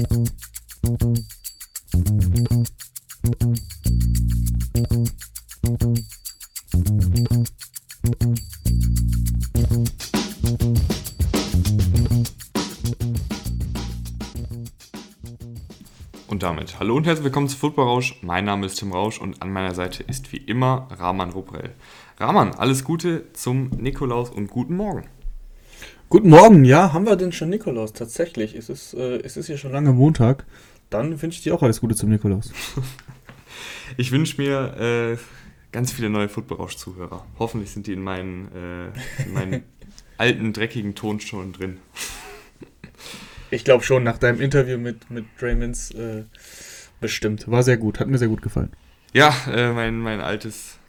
Und damit hallo und herzlich willkommen zu Football Rausch. Mein Name ist Tim Rausch und an meiner Seite ist wie immer Rahman Ruprell. Rahman, alles Gute zum Nikolaus und guten Morgen. Guten Morgen, ja, haben wir denn schon Nikolaus? Tatsächlich, es ist, äh, es ist ja schon lange Montag. Dann wünsche ich dir auch alles Gute zum Nikolaus. ich wünsche mir äh, ganz viele neue Football Rausch-Zuhörer. Hoffentlich sind die in meinen, äh, in meinen alten, dreckigen Tonstunden drin. Ich glaube schon, nach deinem Interview mit, mit Draymond äh, bestimmt. War sehr gut, hat mir sehr gut gefallen. Ja, äh, mein, mein altes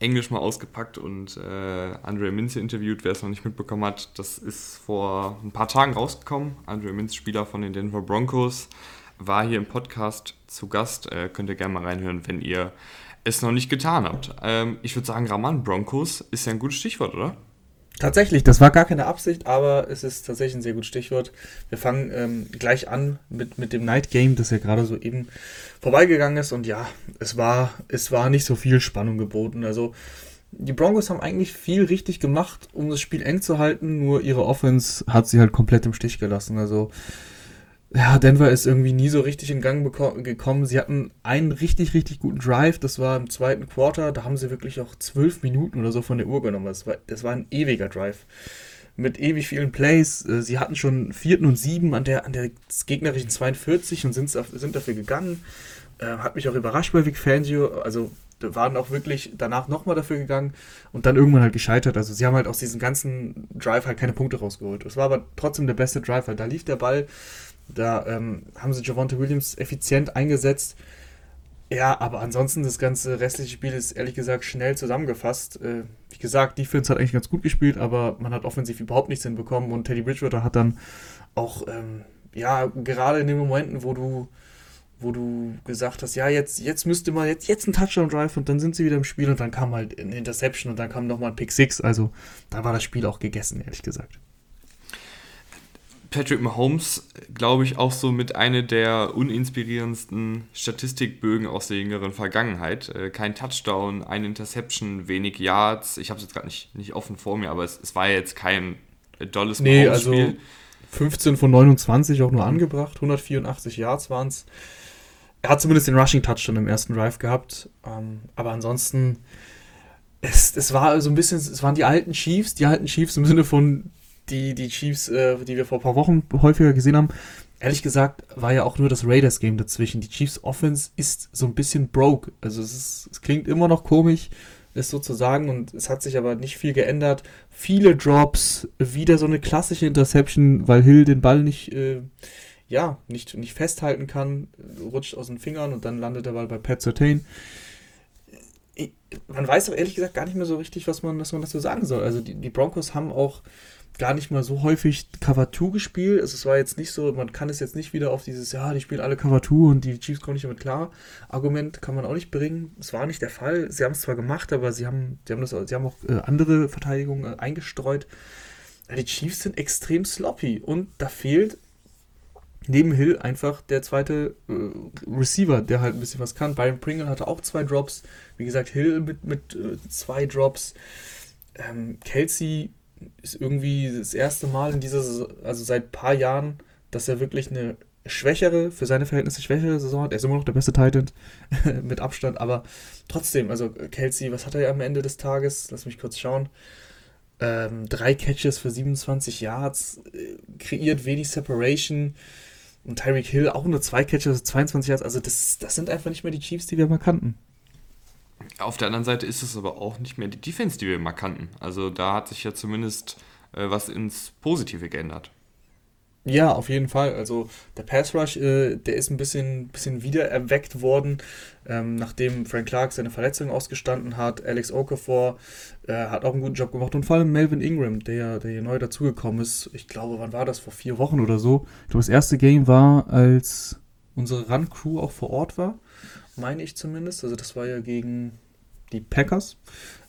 Englisch mal ausgepackt und äh, Andre Minze interviewt. Wer es noch nicht mitbekommen hat, das ist vor ein paar Tagen rausgekommen. Andre Minze, Spieler von den Denver Broncos, war hier im Podcast zu Gast. Äh, könnt ihr gerne mal reinhören, wenn ihr es noch nicht getan habt. Ähm, ich würde sagen, Raman Broncos ist ja ein gutes Stichwort, oder? Tatsächlich, das war gar keine Absicht, aber es ist tatsächlich ein sehr gutes Stichwort. Wir fangen ähm, gleich an mit, mit dem Night Game, das ja gerade so eben vorbeigegangen ist. Und ja, es war, es war nicht so viel Spannung geboten. Also die Broncos haben eigentlich viel richtig gemacht, um das Spiel eng zu halten, nur ihre Offense hat sie halt komplett im Stich gelassen. Also ja, Denver ist irgendwie nie so richtig in Gang gekommen. Sie hatten einen richtig, richtig guten Drive. Das war im zweiten Quarter. Da haben sie wirklich auch zwölf Minuten oder so von der Uhr genommen. Das war, das war ein ewiger Drive. Mit ewig vielen Plays. Äh, sie hatten schon vierten und sieben an der, an der gegnerischen 42 und sind, sind dafür gegangen. Äh, hat mich auch überrascht bei Vic Fangio. Also waren auch wirklich danach nochmal dafür gegangen und dann irgendwann halt gescheitert. Also sie haben halt aus diesem ganzen Drive halt keine Punkte rausgeholt. Es war aber trotzdem der beste Drive, weil da lief der Ball da ähm, haben sie Javonte Williams effizient eingesetzt. Ja, aber ansonsten das ganze restliche Spiel ist ehrlich gesagt schnell zusammengefasst. Äh, wie gesagt, Defense hat eigentlich ganz gut gespielt, aber man hat offensiv überhaupt nichts hinbekommen und Teddy Bridgewater hat dann auch, ähm, ja, gerade in den Momenten, wo du, wo du gesagt hast, ja, jetzt, jetzt müsste man, jetzt, jetzt ein Touchdown-Drive und dann sind sie wieder im Spiel und dann kam halt eine Interception und dann kam nochmal ein Pick 6. Also da war das Spiel auch gegessen, ehrlich gesagt. Patrick Mahomes, glaube ich, auch so mit einer der uninspirierendsten Statistikbögen aus der jüngeren Vergangenheit. Äh, kein Touchdown, ein Interception, wenig Yards. Ich habe es jetzt gerade nicht, nicht offen vor mir, aber es, es war jetzt kein dolles nee, Mahomes-Spiel. Also 15 von 29 auch nur angebracht, 184 Yards waren es. Er hat zumindest den Rushing Touchdown im ersten Drive gehabt, ähm, aber ansonsten es, es war so ein bisschen, es waren die alten Chiefs, die alten Chiefs im Sinne von die, die Chiefs, äh, die wir vor ein paar Wochen häufiger gesehen haben, ehrlich gesagt, war ja auch nur das Raiders-Game dazwischen. Die Chiefs Offense ist so ein bisschen broke. Also es, ist, es klingt immer noch komisch, es sozusagen, und es hat sich aber nicht viel geändert. Viele Drops, wieder so eine klassische Interception, weil Hill den Ball nicht, äh, ja, nicht, nicht festhalten kann, rutscht aus den Fingern und dann landet der Ball bei Pat Sertain. Man weiß aber ehrlich gesagt gar nicht mehr so richtig, was man, was man dazu sagen soll. Also die, die Broncos haben auch gar nicht mal so häufig Cover 2 gespielt. Also es war jetzt nicht so, man kann es jetzt nicht wieder auf dieses, ja, die spielen alle Cover 2 und die Chiefs kommen nicht damit klar. Argument kann man auch nicht bringen. Es war nicht der Fall. Sie haben es zwar gemacht, aber sie haben, sie haben, das, sie haben auch äh, andere Verteidigungen äh, eingestreut. Die Chiefs sind extrem sloppy und da fehlt neben Hill einfach der zweite äh, Receiver, der halt ein bisschen was kann. Byron Pringle hatte auch zwei Drops. Wie gesagt, Hill mit, mit äh, zwei Drops. Ähm, Kelsey ist irgendwie das erste Mal in dieser, Saison, also seit ein paar Jahren, dass er wirklich eine schwächere, für seine Verhältnisse schwächere Saison hat. Er ist immer noch der beste Titan mit Abstand, aber trotzdem, also Kelsey, was hat er am Ende des Tages? Lass mich kurz schauen. Ähm, drei Catches für 27 Yards, äh, kreiert wenig Separation. Und Tyreek Hill auch nur zwei Catches, 22 Yards. Also das, das sind einfach nicht mehr die Chiefs, die wir mal kannten. Auf der anderen Seite ist es aber auch nicht mehr die Defense, die wir immer kannten. Also da hat sich ja zumindest äh, was ins Positive geändert. Ja, auf jeden Fall. Also der Pass Rush, äh, der ist ein bisschen, bisschen wieder erweckt worden, ähm, nachdem Frank Clark seine Verletzung ausgestanden hat. Alex Okafor äh, hat auch einen guten Job gemacht und vor allem Melvin Ingram, der, der hier neu dazugekommen ist. Ich glaube, wann war das? Vor vier Wochen oder so. Ich glaube, das erste Game war, als unsere Run-Crew auch vor Ort war meine ich zumindest. Also das war ja gegen die Packers.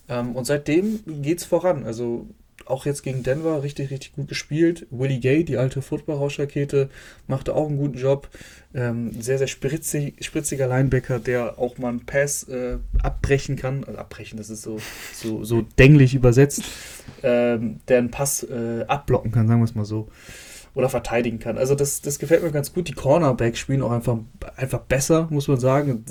Ähm, und seitdem geht es voran. Also auch jetzt gegen Denver richtig, richtig gut gespielt. Willie Gay, die alte Football-Rauschrakete, machte auch einen guten Job. Ähm, sehr, sehr spritzig, spritziger Linebacker, der auch mal einen Pass äh, abbrechen kann. Also abbrechen, das ist so, so, so dänglich übersetzt. Ähm, der einen Pass äh, abblocken kann, sagen wir es mal so oder verteidigen kann. Also das, das gefällt mir ganz gut. Die Cornerbacks spielen auch einfach, einfach besser, muss man sagen.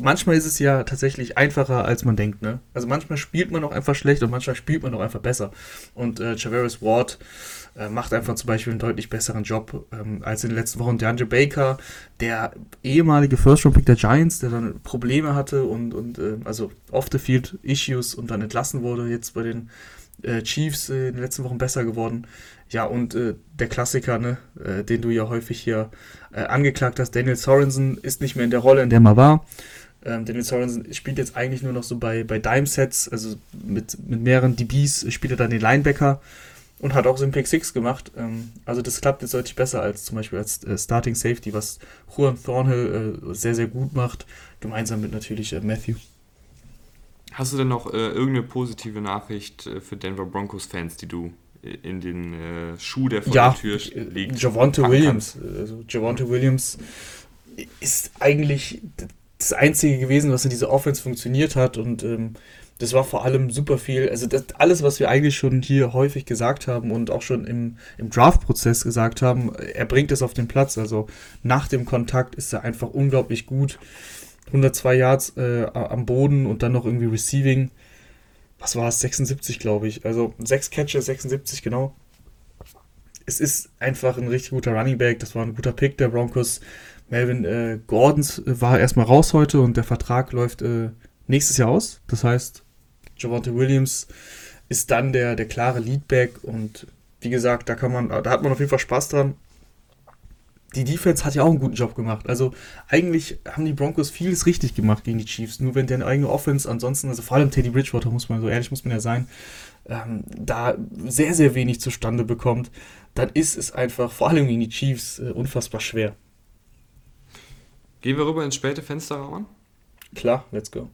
Manchmal ist es ja tatsächlich einfacher, als man denkt. Ne? Also manchmal spielt man auch einfach schlecht und manchmal spielt man auch einfach besser. Und äh, Chaveris Ward äh, macht einfach zum Beispiel einen deutlich besseren Job ähm, als in den letzten Wochen. DeAndre Baker, der ehemalige First-Round-Pick der Giants, der dann Probleme hatte und, und äh, also off-the-field-Issues und dann entlassen wurde, jetzt bei den äh, Chiefs in den letzten Wochen besser geworden. Ja, und äh, der Klassiker, ne, äh, den du ja häufig hier äh, angeklagt hast, Daniel Sorensen ist nicht mehr in der Rolle, in der man war. Ähm, Daniel Sorensen spielt jetzt eigentlich nur noch so bei, bei Dime-Sets, also mit, mit mehreren DBs spielt er dann den Linebacker und hat auch so einen Pick 6 gemacht. Ähm, also das klappt jetzt deutlich besser als zum Beispiel als äh, Starting Safety, was Juan Thornhill äh, sehr, sehr gut macht, gemeinsam mit natürlich äh, Matthew. Hast du denn noch irgendeine positive Nachricht für Denver Broncos-Fans, die du in den äh, Schuh, der vor ja, der Tür liegt. Javonte Williams. Also Javonte Williams ist eigentlich das Einzige gewesen, was in dieser Offense funktioniert hat und ähm, das war vor allem super viel. Also das, alles, was wir eigentlich schon hier häufig gesagt haben und auch schon im, im Draft-Prozess gesagt haben, er bringt es auf den Platz. Also nach dem Kontakt ist er einfach unglaublich gut. 102 Yards äh, am Boden und dann noch irgendwie Receiving was war es, 76, glaube ich. Also sechs Catches, 76, genau. Es ist einfach ein richtig guter Running Back. Das war ein guter Pick der Broncos. Melvin äh, Gordons war erstmal raus heute und der Vertrag läuft äh, nächstes Jahr aus. Das heißt, Javante Williams ist dann der, der klare Leadback und wie gesagt, da kann man, da hat man auf jeden Fall Spaß dran die Defense hat ja auch einen guten Job gemacht. Also eigentlich haben die Broncos vieles richtig gemacht gegen die Chiefs. Nur wenn deren eigene Offense ansonsten, also vor allem Teddy Bridgewater, muss man so ehrlich muss man ja sein, ähm, da sehr, sehr wenig zustande bekommt, dann ist es einfach, vor allem gegen die Chiefs, äh, unfassbar schwer. Gehen wir rüber ins späte Fenster, Raman? Klar, let's go.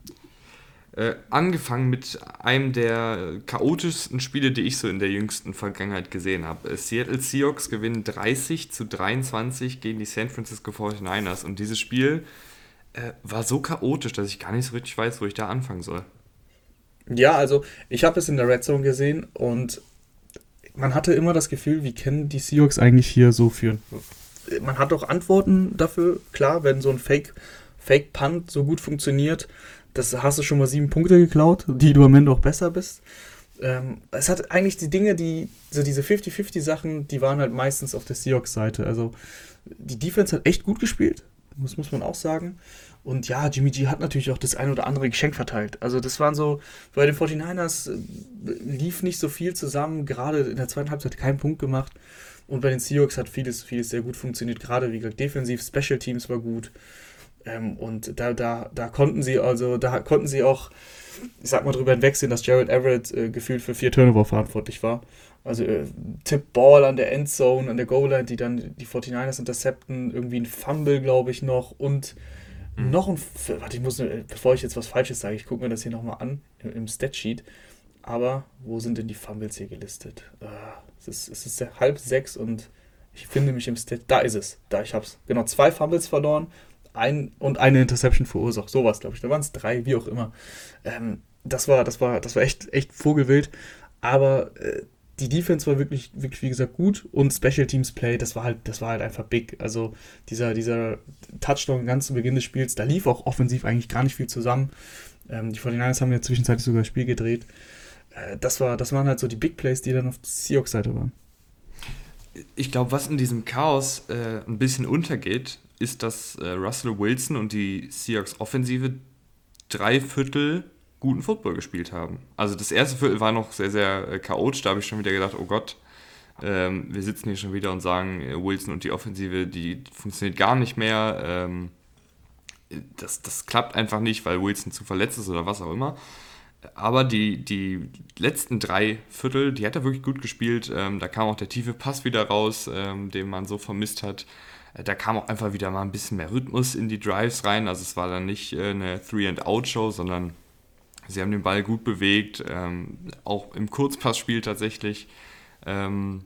Äh, angefangen mit einem der chaotischsten Spiele, die ich so in der jüngsten Vergangenheit gesehen habe. Äh, Seattle Seahawks gewinnen 30 zu 23 gegen die San Francisco 49ers und dieses Spiel äh, war so chaotisch, dass ich gar nicht so richtig weiß, wo ich da anfangen soll. Ja, also ich habe es in der Red Zone gesehen und man hatte immer das Gefühl, wie kennen die Seahawks eigentlich hier so führen. Man hat auch Antworten dafür, klar, wenn so ein Fake, Fake Punt so gut funktioniert, das hast du schon mal sieben Punkte geklaut, die du am Ende auch besser bist. Ähm, es hat eigentlich die Dinge, die, so diese 50-50 Sachen, die waren halt meistens auf der Seahawks-Seite. Also die Defense hat echt gut gespielt, das muss man auch sagen. Und ja, Jimmy G hat natürlich auch das ein oder andere Geschenk verteilt. Also das waren so, bei den 49ers äh, lief nicht so viel zusammen, gerade in der zweiten Halbzeit keinen Punkt gemacht. Und bei den Seahawks hat vieles, vieles sehr gut funktioniert, gerade wie gesagt, defensiv, Special Teams war gut. Ähm, und da, da, da konnten sie also, da konnten sie auch, ich sag mal, drüber hinwegsehen, dass Jared Everett äh, gefühlt für vier Turnover verantwortlich war. Also äh, Tip-Ball an der Endzone, an der Goal-Line, die dann die 49ers intercepten, irgendwie ein Fumble, glaube ich, noch und mhm. noch ein, warte, ich muss, äh, bevor ich jetzt was Falsches sage, ich gucke mir das hier nochmal an, im, im Statsheet. Aber wo sind denn die Fumbles hier gelistet? Uh, es, ist, es ist halb sechs und ich finde mich im Stat. Da ist es. Da, ich hab's. Genau, zwei Fumbles verloren ein und eine Interception verursacht. Sowas, glaube ich. Da waren es drei, wie auch immer. Ähm, das war, das war, das war echt, echt vogelwild. Aber äh, die Defense war wirklich, wirklich, wie gesagt, gut und Special Teams Play, das war halt, das war halt einfach big. Also dieser, dieser Touchdown ganz zu Beginn des Spiels, da lief auch offensiv eigentlich gar nicht viel zusammen. Ähm, die 49ers haben ja zwischenzeitlich sogar das Spiel gedreht. Äh, das, war, das waren halt so die Big Plays, die dann auf der Seahawks-Seite waren. Ich glaube, was in diesem Chaos äh, ein bisschen untergeht, ist, dass äh, Russell Wilson und die Seahawks Offensive drei Viertel guten Football gespielt haben. Also das erste Viertel war noch sehr, sehr äh, chaotisch. Da habe ich schon wieder gedacht, oh Gott, ähm, wir sitzen hier schon wieder und sagen, äh, Wilson und die Offensive, die funktioniert gar nicht mehr. Ähm, das, das klappt einfach nicht, weil Wilson zu verletzt ist oder was auch immer. Aber die, die letzten drei Viertel, die hat er wirklich gut gespielt. Ähm, da kam auch der tiefe Pass wieder raus, ähm, den man so vermisst hat. Äh, da kam auch einfach wieder mal ein bisschen mehr Rhythmus in die Drives rein. Also es war dann nicht äh, eine Three-and-Out-Show, sondern Sie haben den Ball gut bewegt, ähm, auch im Kurzpassspiel tatsächlich. Ähm,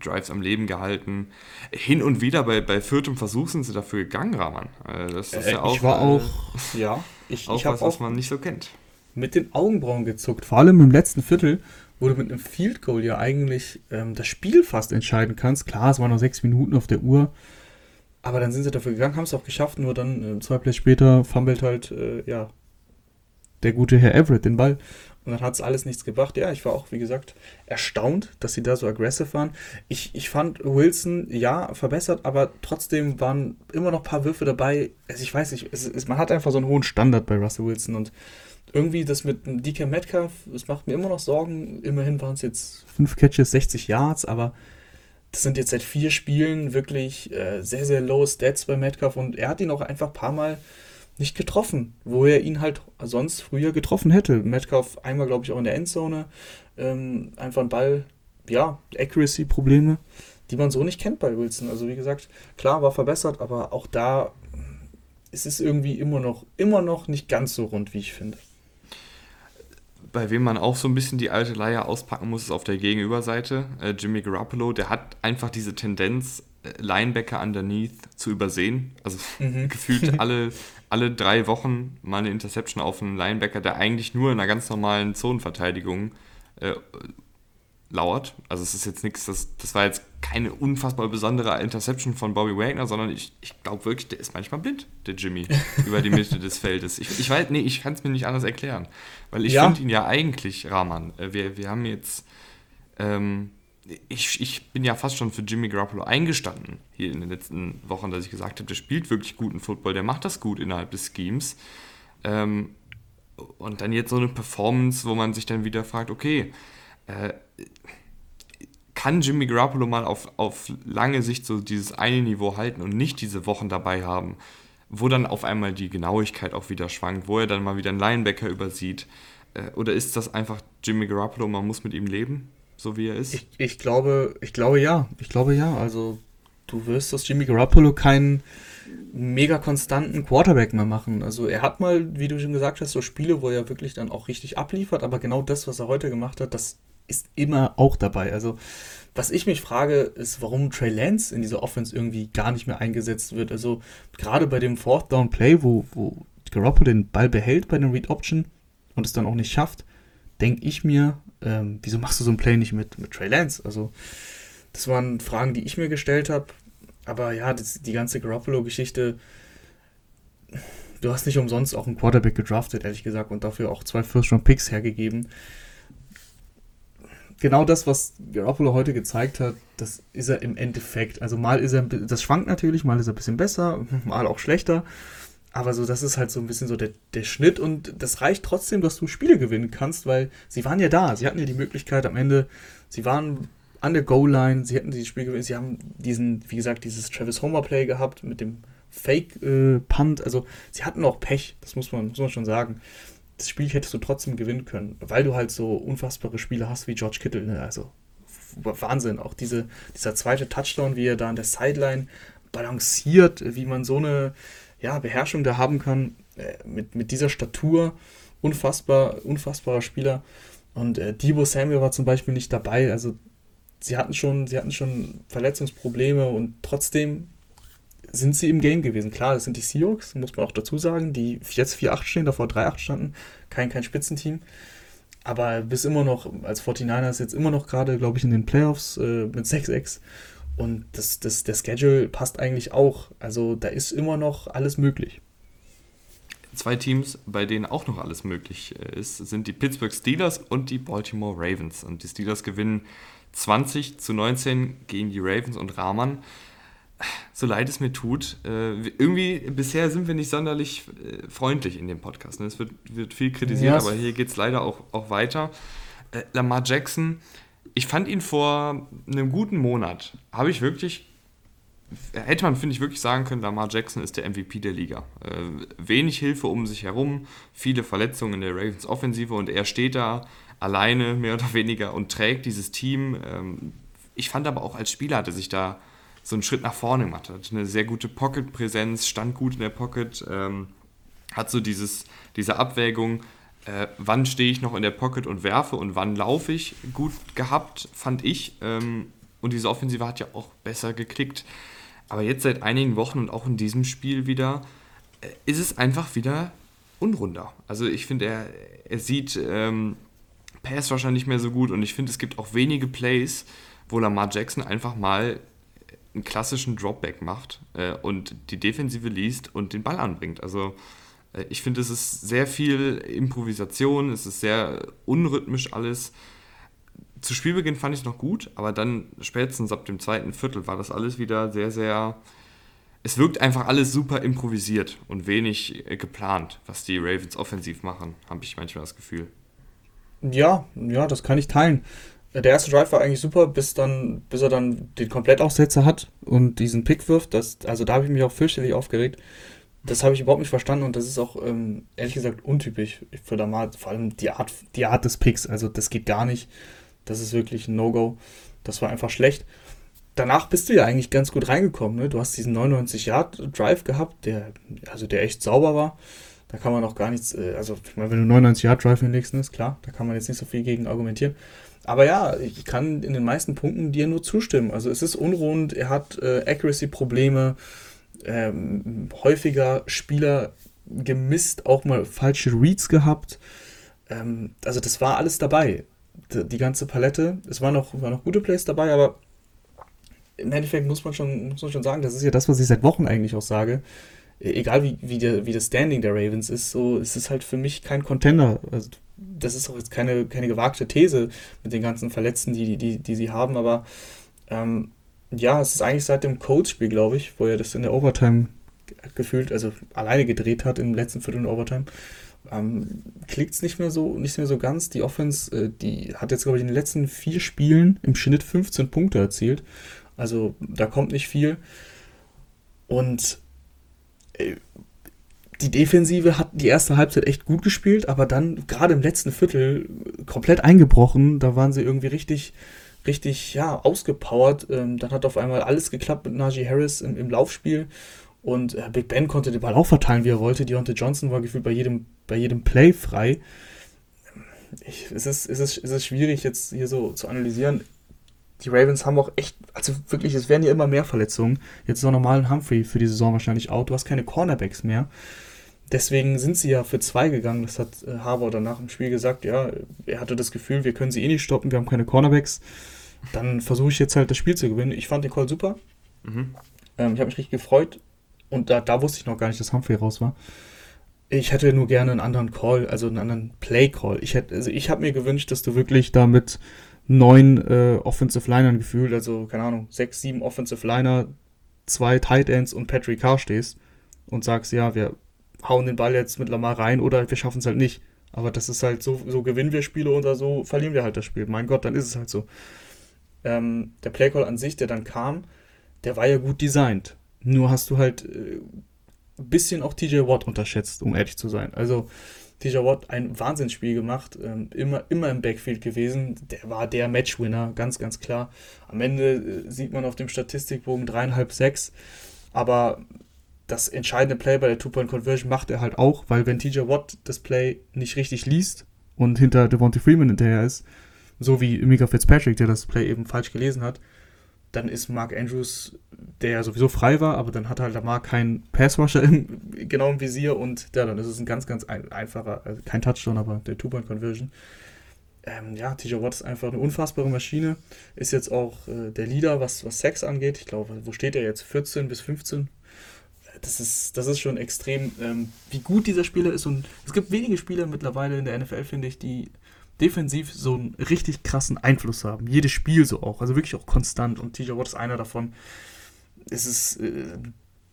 Drives am Leben gehalten. Hin und wieder bei, bei viertem Versuch sind sie dafür gegangen, Rahman. Äh, das ist äh, ja auch, ich war auch, äh, ja, ich, auch ich was, was man nicht so kennt. Mit den Augenbrauen gezuckt, vor allem im letzten Viertel, wo du mit einem Field Goal ja eigentlich ähm, das Spiel fast entscheiden kannst. Klar, es waren noch sechs Minuten auf der Uhr, aber dann sind sie dafür gegangen, haben es auch geschafft, nur dann äh, zwei Plays später fummelt halt, äh, ja, der gute Herr Everett den Ball. Und dann hat es alles nichts gebracht. Ja, ich war auch, wie gesagt, erstaunt, dass sie da so aggressiv waren. Ich, ich fand Wilson, ja, verbessert, aber trotzdem waren immer noch ein paar Würfe dabei. Also ich weiß nicht, es, es, man hat einfach so einen hohen Standard bei Russell Wilson und irgendwie das mit DK Metcalf, es macht mir immer noch Sorgen. Immerhin waren es jetzt fünf Catches, 60 Yards, aber das sind jetzt seit vier Spielen wirklich äh, sehr, sehr low Stats bei Metcalf und er hat ihn auch einfach ein paar Mal nicht getroffen, wo er ihn halt sonst früher getroffen hätte. Metcalf einmal, glaube ich, auch in der Endzone. Ähm, einfach ein Ball, ja, Accuracy-Probleme, die man so nicht kennt bei Wilson. Also wie gesagt, klar, war verbessert, aber auch da ist es irgendwie immer noch, immer noch nicht ganz so rund, wie ich finde. Bei wem man auch so ein bisschen die alte Leier auspacken muss, ist auf der Gegenüberseite. Äh, Jimmy Garoppolo, der hat einfach diese Tendenz, äh, Linebacker underneath zu übersehen. Also mhm. gefühlt alle, alle drei Wochen mal eine Interception auf einen Linebacker, der eigentlich nur in einer ganz normalen Zonenverteidigung äh, lauert. Also es ist jetzt nichts, das, das war jetzt keine unfassbar besondere Interception von Bobby Wagner, sondern ich, ich glaube wirklich, der ist manchmal blind, der Jimmy, über die Mitte des Feldes. Ich, ich weiß, nee, ich kann es mir nicht anders erklären. Weil ich ja. finde ihn ja eigentlich, Rahman, äh, wir, wir haben jetzt ähm, ich, ich bin ja fast schon für Jimmy Garoppolo eingestanden hier in den letzten Wochen, dass ich gesagt habe, der spielt wirklich guten Football, der macht das gut innerhalb des Schemes. Ähm, und dann jetzt so eine Performance, wo man sich dann wieder fragt, okay, äh, kann Jimmy Garoppolo mal auf, auf lange Sicht so dieses eine Niveau halten und nicht diese Wochen dabei haben, wo dann auf einmal die Genauigkeit auch wieder schwankt, wo er dann mal wieder einen Linebacker übersieht? Äh, oder ist das einfach Jimmy Garoppolo, man muss mit ihm leben? so wie er ist? Ich, ich, glaube, ich glaube ja. Ich glaube ja. Also du wirst aus Jimmy Garoppolo keinen mega konstanten Quarterback mehr machen. Also er hat mal, wie du schon gesagt hast, so Spiele, wo er wirklich dann auch richtig abliefert, aber genau das, was er heute gemacht hat, das ist immer auch dabei. Also was ich mich frage, ist, warum Trey Lance in dieser Offense irgendwie gar nicht mehr eingesetzt wird. Also gerade bei dem Fourth Down Play, wo, wo Garoppolo den Ball behält bei den Read Option und es dann auch nicht schafft, denke ich mir, ähm, wieso machst du so ein Play nicht mit, mit Trey Lance? Also, das waren Fragen, die ich mir gestellt habe. Aber ja, das, die ganze Garoppolo-Geschichte, du hast nicht umsonst auch einen Quarterback gedraftet, ehrlich gesagt, und dafür auch zwei First-Round-Picks hergegeben. Genau das, was Garoppolo heute gezeigt hat, das ist er im Endeffekt. Also mal ist er, das schwankt natürlich, mal ist er ein bisschen besser, mal auch schlechter. Aber so, das ist halt so ein bisschen so der, der Schnitt und das reicht trotzdem, dass du Spiele gewinnen kannst, weil sie waren ja da. Sie hatten ja die Möglichkeit am Ende, sie waren an der Goal-Line, sie hätten dieses Spiel gewinnen. Sie haben diesen, wie gesagt, dieses Travis Homer-Play gehabt mit dem Fake-Punt. Äh, also sie hatten auch Pech, das muss man, muss man schon sagen. Das Spiel hättest du trotzdem gewinnen können, weil du halt so unfassbare Spiele hast wie George Kittle. Ne? Also Wahnsinn. Auch diese, dieser zweite Touchdown, wie er da an der Sideline balanciert, wie man so eine ja, Beherrschung da haben kann, äh, mit, mit dieser Statur, unfassbar, unfassbarer Spieler. Und äh, Debo Samuel war zum Beispiel nicht dabei. Also sie hatten schon, sie hatten schon Verletzungsprobleme und trotzdem sind sie im Game gewesen. Klar, das sind die Seahawks, muss man auch dazu sagen, die jetzt 4-8 stehen, davor 3-8 standen. Kein, kein Spitzenteam. Aber bis immer noch, als 49ers jetzt immer noch gerade, glaube ich, in den Playoffs äh, mit 6-6. Und das, das, der Schedule passt eigentlich auch. Also da ist immer noch alles möglich. Zwei Teams, bei denen auch noch alles möglich äh, ist, sind die Pittsburgh Steelers und die Baltimore Ravens. Und die Steelers gewinnen 20 zu 19 gegen die Ravens und Rahman. So leid es mir tut, äh, irgendwie bisher sind wir nicht sonderlich äh, freundlich in dem Podcast. Ne? Es wird, wird viel kritisiert, yes. aber hier geht es leider auch, auch weiter. Lamar Jackson ich fand ihn vor einem guten Monat, habe ich wirklich, hätte man, finde ich, wirklich sagen können, Lamar Jackson ist der MVP der Liga. Äh, wenig Hilfe um sich herum, viele Verletzungen in der Ravens Offensive und er steht da alleine, mehr oder weniger, und trägt dieses Team. Ähm, ich fand aber auch als Spieler hatte sich da so einen Schritt nach vorne gemacht, hat eine sehr gute Pocket-Präsenz, stand gut in der Pocket, ähm, hat so dieses, diese Abwägung, Äh, wann stehe ich noch in der Pocket und werfe und wann laufe ich gut gehabt, fand ich. Ähm, und diese Offensive hat ja auch besser geklickt. Aber jetzt seit einigen Wochen und auch in diesem Spiel wieder äh, ist es einfach wieder unrunder. Also ich finde, er, er sieht ähm, Pass wahrscheinlich nicht mehr so gut und ich finde, es gibt auch wenige Plays, wo Lamar Jackson einfach mal einen klassischen Dropback macht äh, und die Defensive liest und den Ball anbringt. Also äh, ich finde, es ist sehr viel Improvisation, es ist sehr unrhythmisch alles. Zu Spielbeginn fand ich es noch gut, aber dann spätestens ab dem zweiten Viertel war das alles wieder sehr, sehr. Es wirkt einfach alles super improvisiert und wenig äh, geplant, was die Ravens offensiv machen, habe ich manchmal das Gefühl. Ja, ja, das kann ich teilen. Der erste Drive war eigentlich super, bis dann, bis er dann den Komplettaussetzer hat und diesen Pick wirft. Das, also da habe ich mich auch fürchterlich aufgeregt. Das habe ich überhaupt nicht verstanden und das ist auch ähm, ehrlich gesagt untypisch für Damar, vor allem die Art, die Art des Picks. Also das geht gar nicht. Das ist wirklich ein No-Go. Das war einfach schlecht. Danach bist du ja eigentlich ganz gut reingekommen. Ne? Du hast diesen 99-Yard-Drive gehabt, der, also der echt sauber war. Da kann man auch gar nichts, äh, also ich meine, wenn du 99 Yard Drive hinlegst, ne, ist klar, da kann man jetzt nicht so viel gegen argumentieren. Aber ja, ich kann in den meisten Punkten dir nur zustimmen. Also es ist unrund, er hat äh, Accuracy-Probleme, ähm, häufiger Spieler gemisst, auch mal falsche Reads gehabt. Ähm, also das war alles dabei. Die, die, ganze Palette. Es waren noch, waren noch gute Plays dabei, aber im Endeffekt muss man, schon, muss man schon sagen, das ist ja das, was ich seit Wochen eigentlich auch sage egal wie, wie, der, wie das Standing der Ravens ist, so ist es halt für mich kein Contender. Also, das ist auch jetzt keine, keine gewagte These mit den ganzen Verletzten, die, die, die sie haben, aber ähm, ja, es ist eigentlich seit dem Coach-Spiel, glaube ich, wo er das in der Overtime gefühlt, also alleine gedreht hat im letzten Viertel in Overtime, ähm, klickt es nicht mehr so, nicht mehr so ganz. Die Offense, äh, die hat jetzt, glaube ich, in den letzten vier Spielen im Schnitt 15 Punkte erzielt. Also da kommt nicht viel. Und die Defensive hat die erste Halbzeit echt gut gespielt, aber dann gerade im letzten Viertel komplett eingebrochen. Da waren sie irgendwie richtig, richtig, ja, ausgepowert. Ähm, dann hat auf einmal alles geklappt mit Najee Harris im, im Laufspiel. Und äh, Big Ben konnte den Ball auch verteilen, wie er wollte. Deontay Johnson war gefühlt bei jedem, bei jedem Play frei. Ich, es, ist, es, ist, es ist schwierig jetzt hier so zu analysieren die Ravens haben auch echt, also wirklich, es werden ja immer mehr Verletzungen. Jetzt ist auch normal ein Humphrey für die Saison wahrscheinlich out. Du hast keine Cornerbacks mehr. Deswegen sind sie ja für zwei gegangen. Das hat äh, Harbour danach im Spiel gesagt. Ja, er hatte das Gefühl, wir können sie eh nicht stoppen, wir haben keine Cornerbacks. Dann versuche ich jetzt halt das Spiel zu gewinnen. Ich fand den Call super. Mhm. Ähm, ich habe mich richtig gefreut. Und da, da wusste ich noch gar nicht, dass Humphrey raus war. Ich hätte nur gerne einen anderen Call, also einen anderen Play-Call. Ich, also ich habe mir gewünscht, dass du wirklich damit neun äh, Offensive Linern gefühlt, also keine Ahnung, sechs, sieben Offensive Liner, zwei Tight Ends und Patrick Carr stehst und sagst, ja, wir hauen den Ball jetzt mit Lamar rein oder wir schaffen es halt nicht. Aber das ist halt so, so gewinnen wir Spiele oder so verlieren wir halt das Spiel. Mein Gott, dann ist es halt so. Ähm, der Playcall an sich, der dann kam, der war ja gut designt. Nur hast du halt äh, ein bisschen auch TJ Watt unterschätzt, um ehrlich zu sein. Also TJ Watt ein Wahnsinnsspiel gemacht, ähm, immer, immer im Backfield gewesen. Der war der Matchwinner, ganz, ganz klar. Am Ende äh, sieht man auf dem Statistikbogen dreieinhalb, sechs. Aber das entscheidende Play bei der Two-Point-Conversion macht er halt auch, weil wenn TJ Watt das Play nicht richtig liest und hinter Devontae Freeman hinterher ist, so wie Mika Fitzpatrick, der das Play eben falsch gelesen hat, dann ist Mark Andrews, der ja sowieso frei war, aber dann hat halt Lamar keinen Passrusher im, genau im Visier und ja, dann ist es ein ganz, ganz ein, einfacher, also kein Touchdown, aber der Two-Point-Conversion. Ähm, ja, TJ Watt ist einfach eine unfassbare Maschine. Ist jetzt auch äh, der Leader, was, was Sex angeht. Ich glaube, wo steht er jetzt? 14 bis 15? Das ist, das ist schon extrem, ähm, wie gut dieser Spieler ist. Und es gibt wenige Spieler mittlerweile in der NFL, finde ich, die defensiv so einen richtig krassen Einfluss haben. Jedes Spiel so auch. Also wirklich auch konstant. Und TJ Watt ist einer davon. Es ist äh,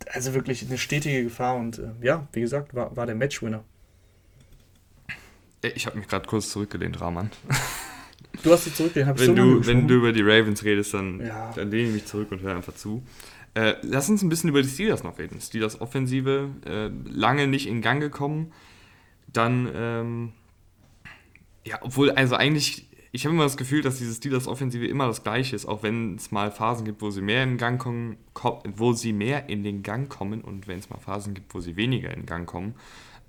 also wirklich eine stetige Gefahr. Und äh, ja, wie gesagt, war, war der Matchwinner. Ich habe mich gerade kurz zurückgelehnt, Rahman. Du hast dich zurückgelehnt, wenn, du, wenn du über die Ravens redest, dann, ja. dann lehne ich mich zurück und höre einfach zu. Äh, lass uns ein bisschen über die Steelers noch reden. Steelers Offensive, äh, lange nicht in Gang gekommen. Dann ähm, ja, obwohl, also eigentlich, ich habe immer das Gefühl, dass diese Steelers-Offensive immer das gleiche ist, auch wenn es mal Phasen gibt, wo sie mehr in Gang kommen, wo sie mehr in den Gang kommen und wenn es mal Phasen gibt, wo sie weniger in Gang kommen.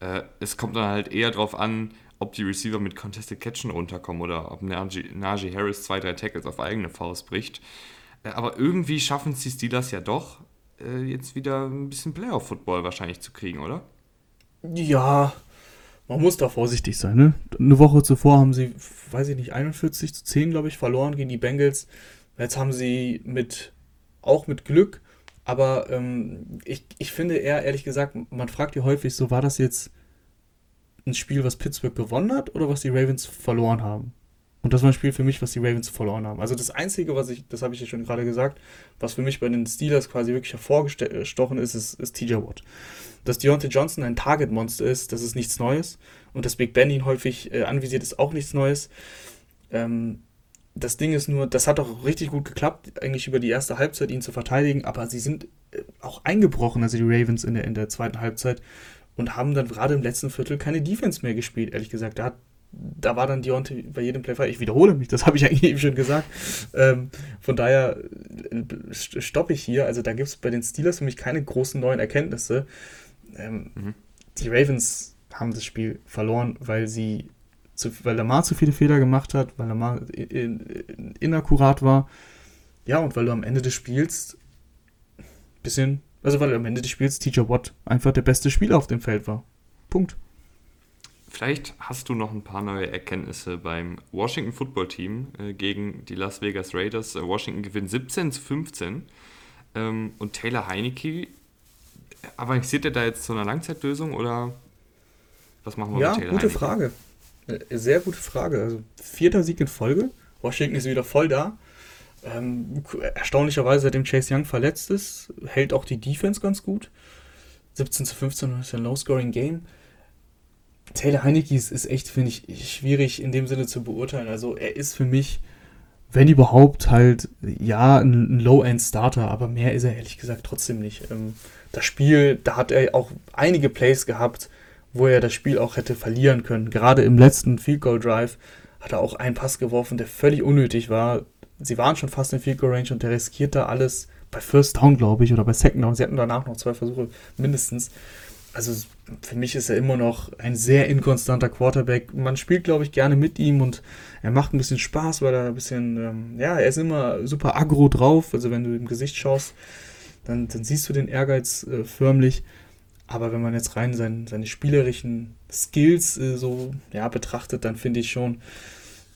Äh, es kommt dann halt eher darauf an, ob die Receiver mit Contested Catchen runterkommen oder ob Najee, Najee Harris zwei, drei Tackles auf eigene Faust bricht. Aber irgendwie schaffen es die Steelers ja doch, äh, jetzt wieder ein bisschen Playoff-Football wahrscheinlich zu kriegen, oder? Ja, man muss da vorsichtig sein. Ne? Eine Woche zuvor haben sie, weiß ich nicht, 41 zu 10, glaube ich, verloren gegen die Bengals. Jetzt haben sie mit, auch mit Glück, aber ähm, ich, ich finde eher, ehrlich gesagt, man fragt ja häufig so, war das jetzt ein Spiel, was Pittsburgh gewonnen hat oder was die Ravens verloren haben? Und das war ein Spiel für mich, was die Ravens verloren haben. Also das Einzige, was ich, das habe ich ja schon gerade gesagt, was für mich bei den Steelers quasi wirklich hervorgestochen ist, ist, ist TJ Watt. Dass Deontay Johnson ein Target-Monster ist, das ist nichts Neues. Und dass Big Ben ihn häufig äh, anvisiert, ist auch nichts Neues. Ähm, das Ding ist nur, das hat auch richtig gut geklappt, eigentlich über die erste Halbzeit ihn zu verteidigen, aber sie sind äh, auch eingebrochen, also die Ravens in der, in der zweiten Halbzeit und haben dann gerade im letzten Viertel keine Defense mehr gespielt, ehrlich gesagt. Da hat da war dann Deontay bei jedem Play Ich wiederhole mich, das habe ich eigentlich eben schon gesagt. Ähm, von daher äh, stoppe ich hier. Also da gibt es bei den Steelers für mich keine großen neuen Erkenntnisse. Ähm, mhm. Die Ravens haben das Spiel verloren, weil sie zu, weil Lamar zu viele Fehler gemacht hat, weil Lamar inakkurat war. Ja, und weil du am Ende des Spiels bisschen, also weil am Ende des Spiels TJ Watt einfach der beste Spieler auf dem Feld war. Punkt. Vielleicht hast du noch ein paar neue Erkenntnisse beim Washington Football Team äh, gegen die Las Vegas Raiders. Äh, Washington gewinnt 17 zu 15 ähm, und Taylor Heineke, avanciert er da jetzt zu einer Langzeitlösung oder was machen wir ja, mit Taylor gute Heineke? Frage. Äh, sehr gute Frage. Also vierter Sieg in Folge. Washington ist wieder voll da. Ähm, erstaunlicherweise, seitdem Chase Young verletzt ist, hält auch die Defense ganz gut. 17 zu 15 ist ein Low-Scoring-Game. Taylor Heineke ist echt, finde ich, schwierig in dem Sinne zu beurteilen. Also er ist für mich, wenn überhaupt, halt, ja, ein, Low-End-Starter, aber mehr ist er ehrlich gesagt trotzdem nicht. Ähm, das Spiel, da hat er auch einige Plays gehabt, wo er das Spiel auch hätte verlieren können. Gerade im letzten Field Goal Drive hat er auch einen Pass geworfen, der völlig unnötig war. Sie waren schon fast in Field Goal Range und der riskiert da alles bei First Down, glaube ich, oder bei Second Down. Sie hatten danach noch zwei Versuche mindestens also für mich ist er immer noch ein sehr inkonstanter Quarterback. Man spielt, glaube ich, gerne mit ihm und er macht ein bisschen Spaß, weil er ein bisschen, ähm, ja, er ist immer super aggro drauf. Also wenn du im Gesicht schaust, dann, dann siehst du den Ehrgeiz äh, förmlich. Aber wenn man jetzt rein sein, seine spielerischen Skills äh, so ja, betrachtet, dann finde ich schon,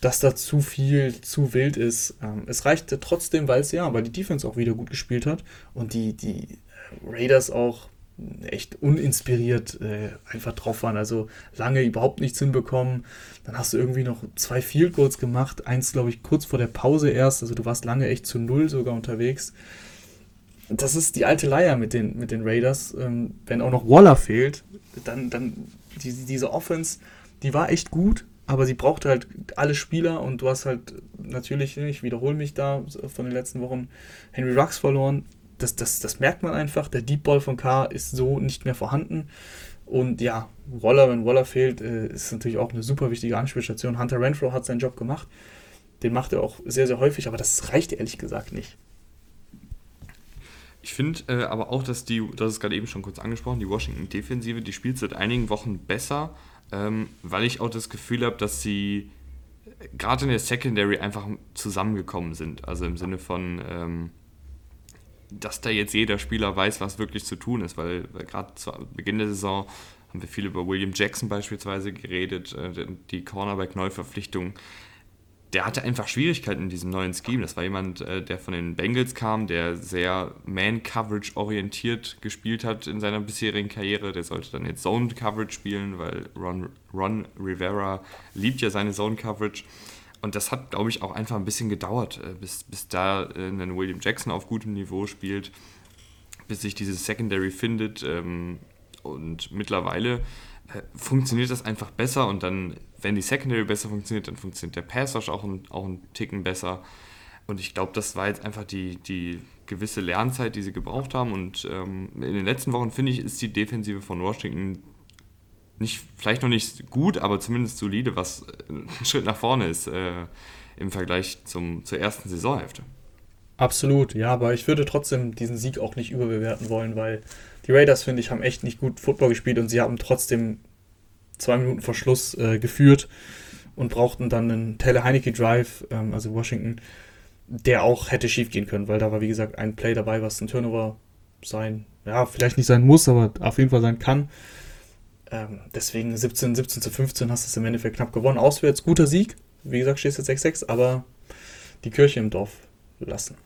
dass da zu viel, zu wild ist. Ähm, es reicht trotzdem, weil es ja, weil die Defense auch wieder gut gespielt hat und die, die Raiders auch echt uninspiriert äh, einfach drauf waren. Also lange überhaupt nichts hinbekommen. Dann hast du irgendwie noch zwei Field Goals gemacht. Eins, glaube ich, kurz vor der Pause erst. Also du warst lange echt zu null sogar unterwegs. Das ist die alte Leier mit den, mit den Raiders. Ähm, wenn auch noch Waller fehlt, dann, dann die, diese Offense, die war echt gut, aber sie brauchte halt alle Spieler und du hast halt natürlich, ich wiederhole mich da von den letzten Wochen, Henry Rux verloren das, das, das merkt man einfach. Der Deep Ball von K ist so nicht mehr vorhanden. Und ja, Waller, wenn Waller fehlt, äh, ist natürlich auch eine super wichtige Anspielstation. Hunter Renfro hat seinen Job gemacht. Den macht er auch sehr, sehr häufig, aber das reicht ehrlich gesagt nicht. Ich finde äh, aber auch, dass die, das ist gerade eben schon kurz angesprochen, die Washington-Defensive, die spielt seit einigen Wochen besser, ähm, weil ich auch das Gefühl habe, dass sie äh, gerade in der Secondary einfach zusammengekommen sind. Also im Sinne von, ähm, dass da jetzt jeder Spieler weiß, was wirklich zu tun ist, weil, weil gerade zu Beginn der Saison haben wir viel über William Jackson beispielsweise geredet, äh, die Cornerback-Neuverpflichtung. Der hatte einfach Schwierigkeiten in diesem neuen Scheme. Das war jemand, äh, der von den Bengals kam, der sehr Man-Coverage orientiert gespielt hat in seiner bisherigen Karriere. Der sollte dann jetzt Zone-Coverage spielen, weil Ron, Ron Rivera liebt ja seine Zone-Coverage. Und das hat, glaube ich, auch einfach ein bisschen gedauert, äh, bis, bis da äh, ein William Jackson auf gutem Niveau spielt, bis sich dieses Secondary findet. Ähm, und mittlerweile äh, funktioniert das einfach besser. Und dann, wenn die Secondary besser funktioniert, dann funktioniert der Pass auch ein, auch ein Ticken besser. Und ich glaube, das war jetzt einfach die, die gewisse Lernzeit, die sie gebraucht haben. Und ähm, in den letzten Wochen, finde ich, ist die Defensive von Washington nicht, vielleicht noch nicht gut, aber zumindest solide, was ein Schritt nach vorne ist äh, im Vergleich zum, zur ersten Saisonhälfte. Absolut, ja, aber ich würde trotzdem diesen Sieg auch nicht überbewerten wollen, weil die Raiders, finde ich, haben echt nicht gut Football gespielt und sie haben trotzdem zwei Minuten vor Schluss äh, geführt und brauchten dann einen Taylor Heineke Drive, ähm, also Washington, der auch hätte schief gehen können, weil da war, wie gesagt, ein Play dabei, was ein Turnover sein, ja, vielleicht nicht sein muss, aber auf jeden Fall sein kann. Ähm, deswegen 17, 17 zu 15 hast du es im Endeffekt knapp gewonnen. Auswärts guter Sieg. Wie gesagt, stehst jetzt 6-6, aber die Kirche im Dorf lassen.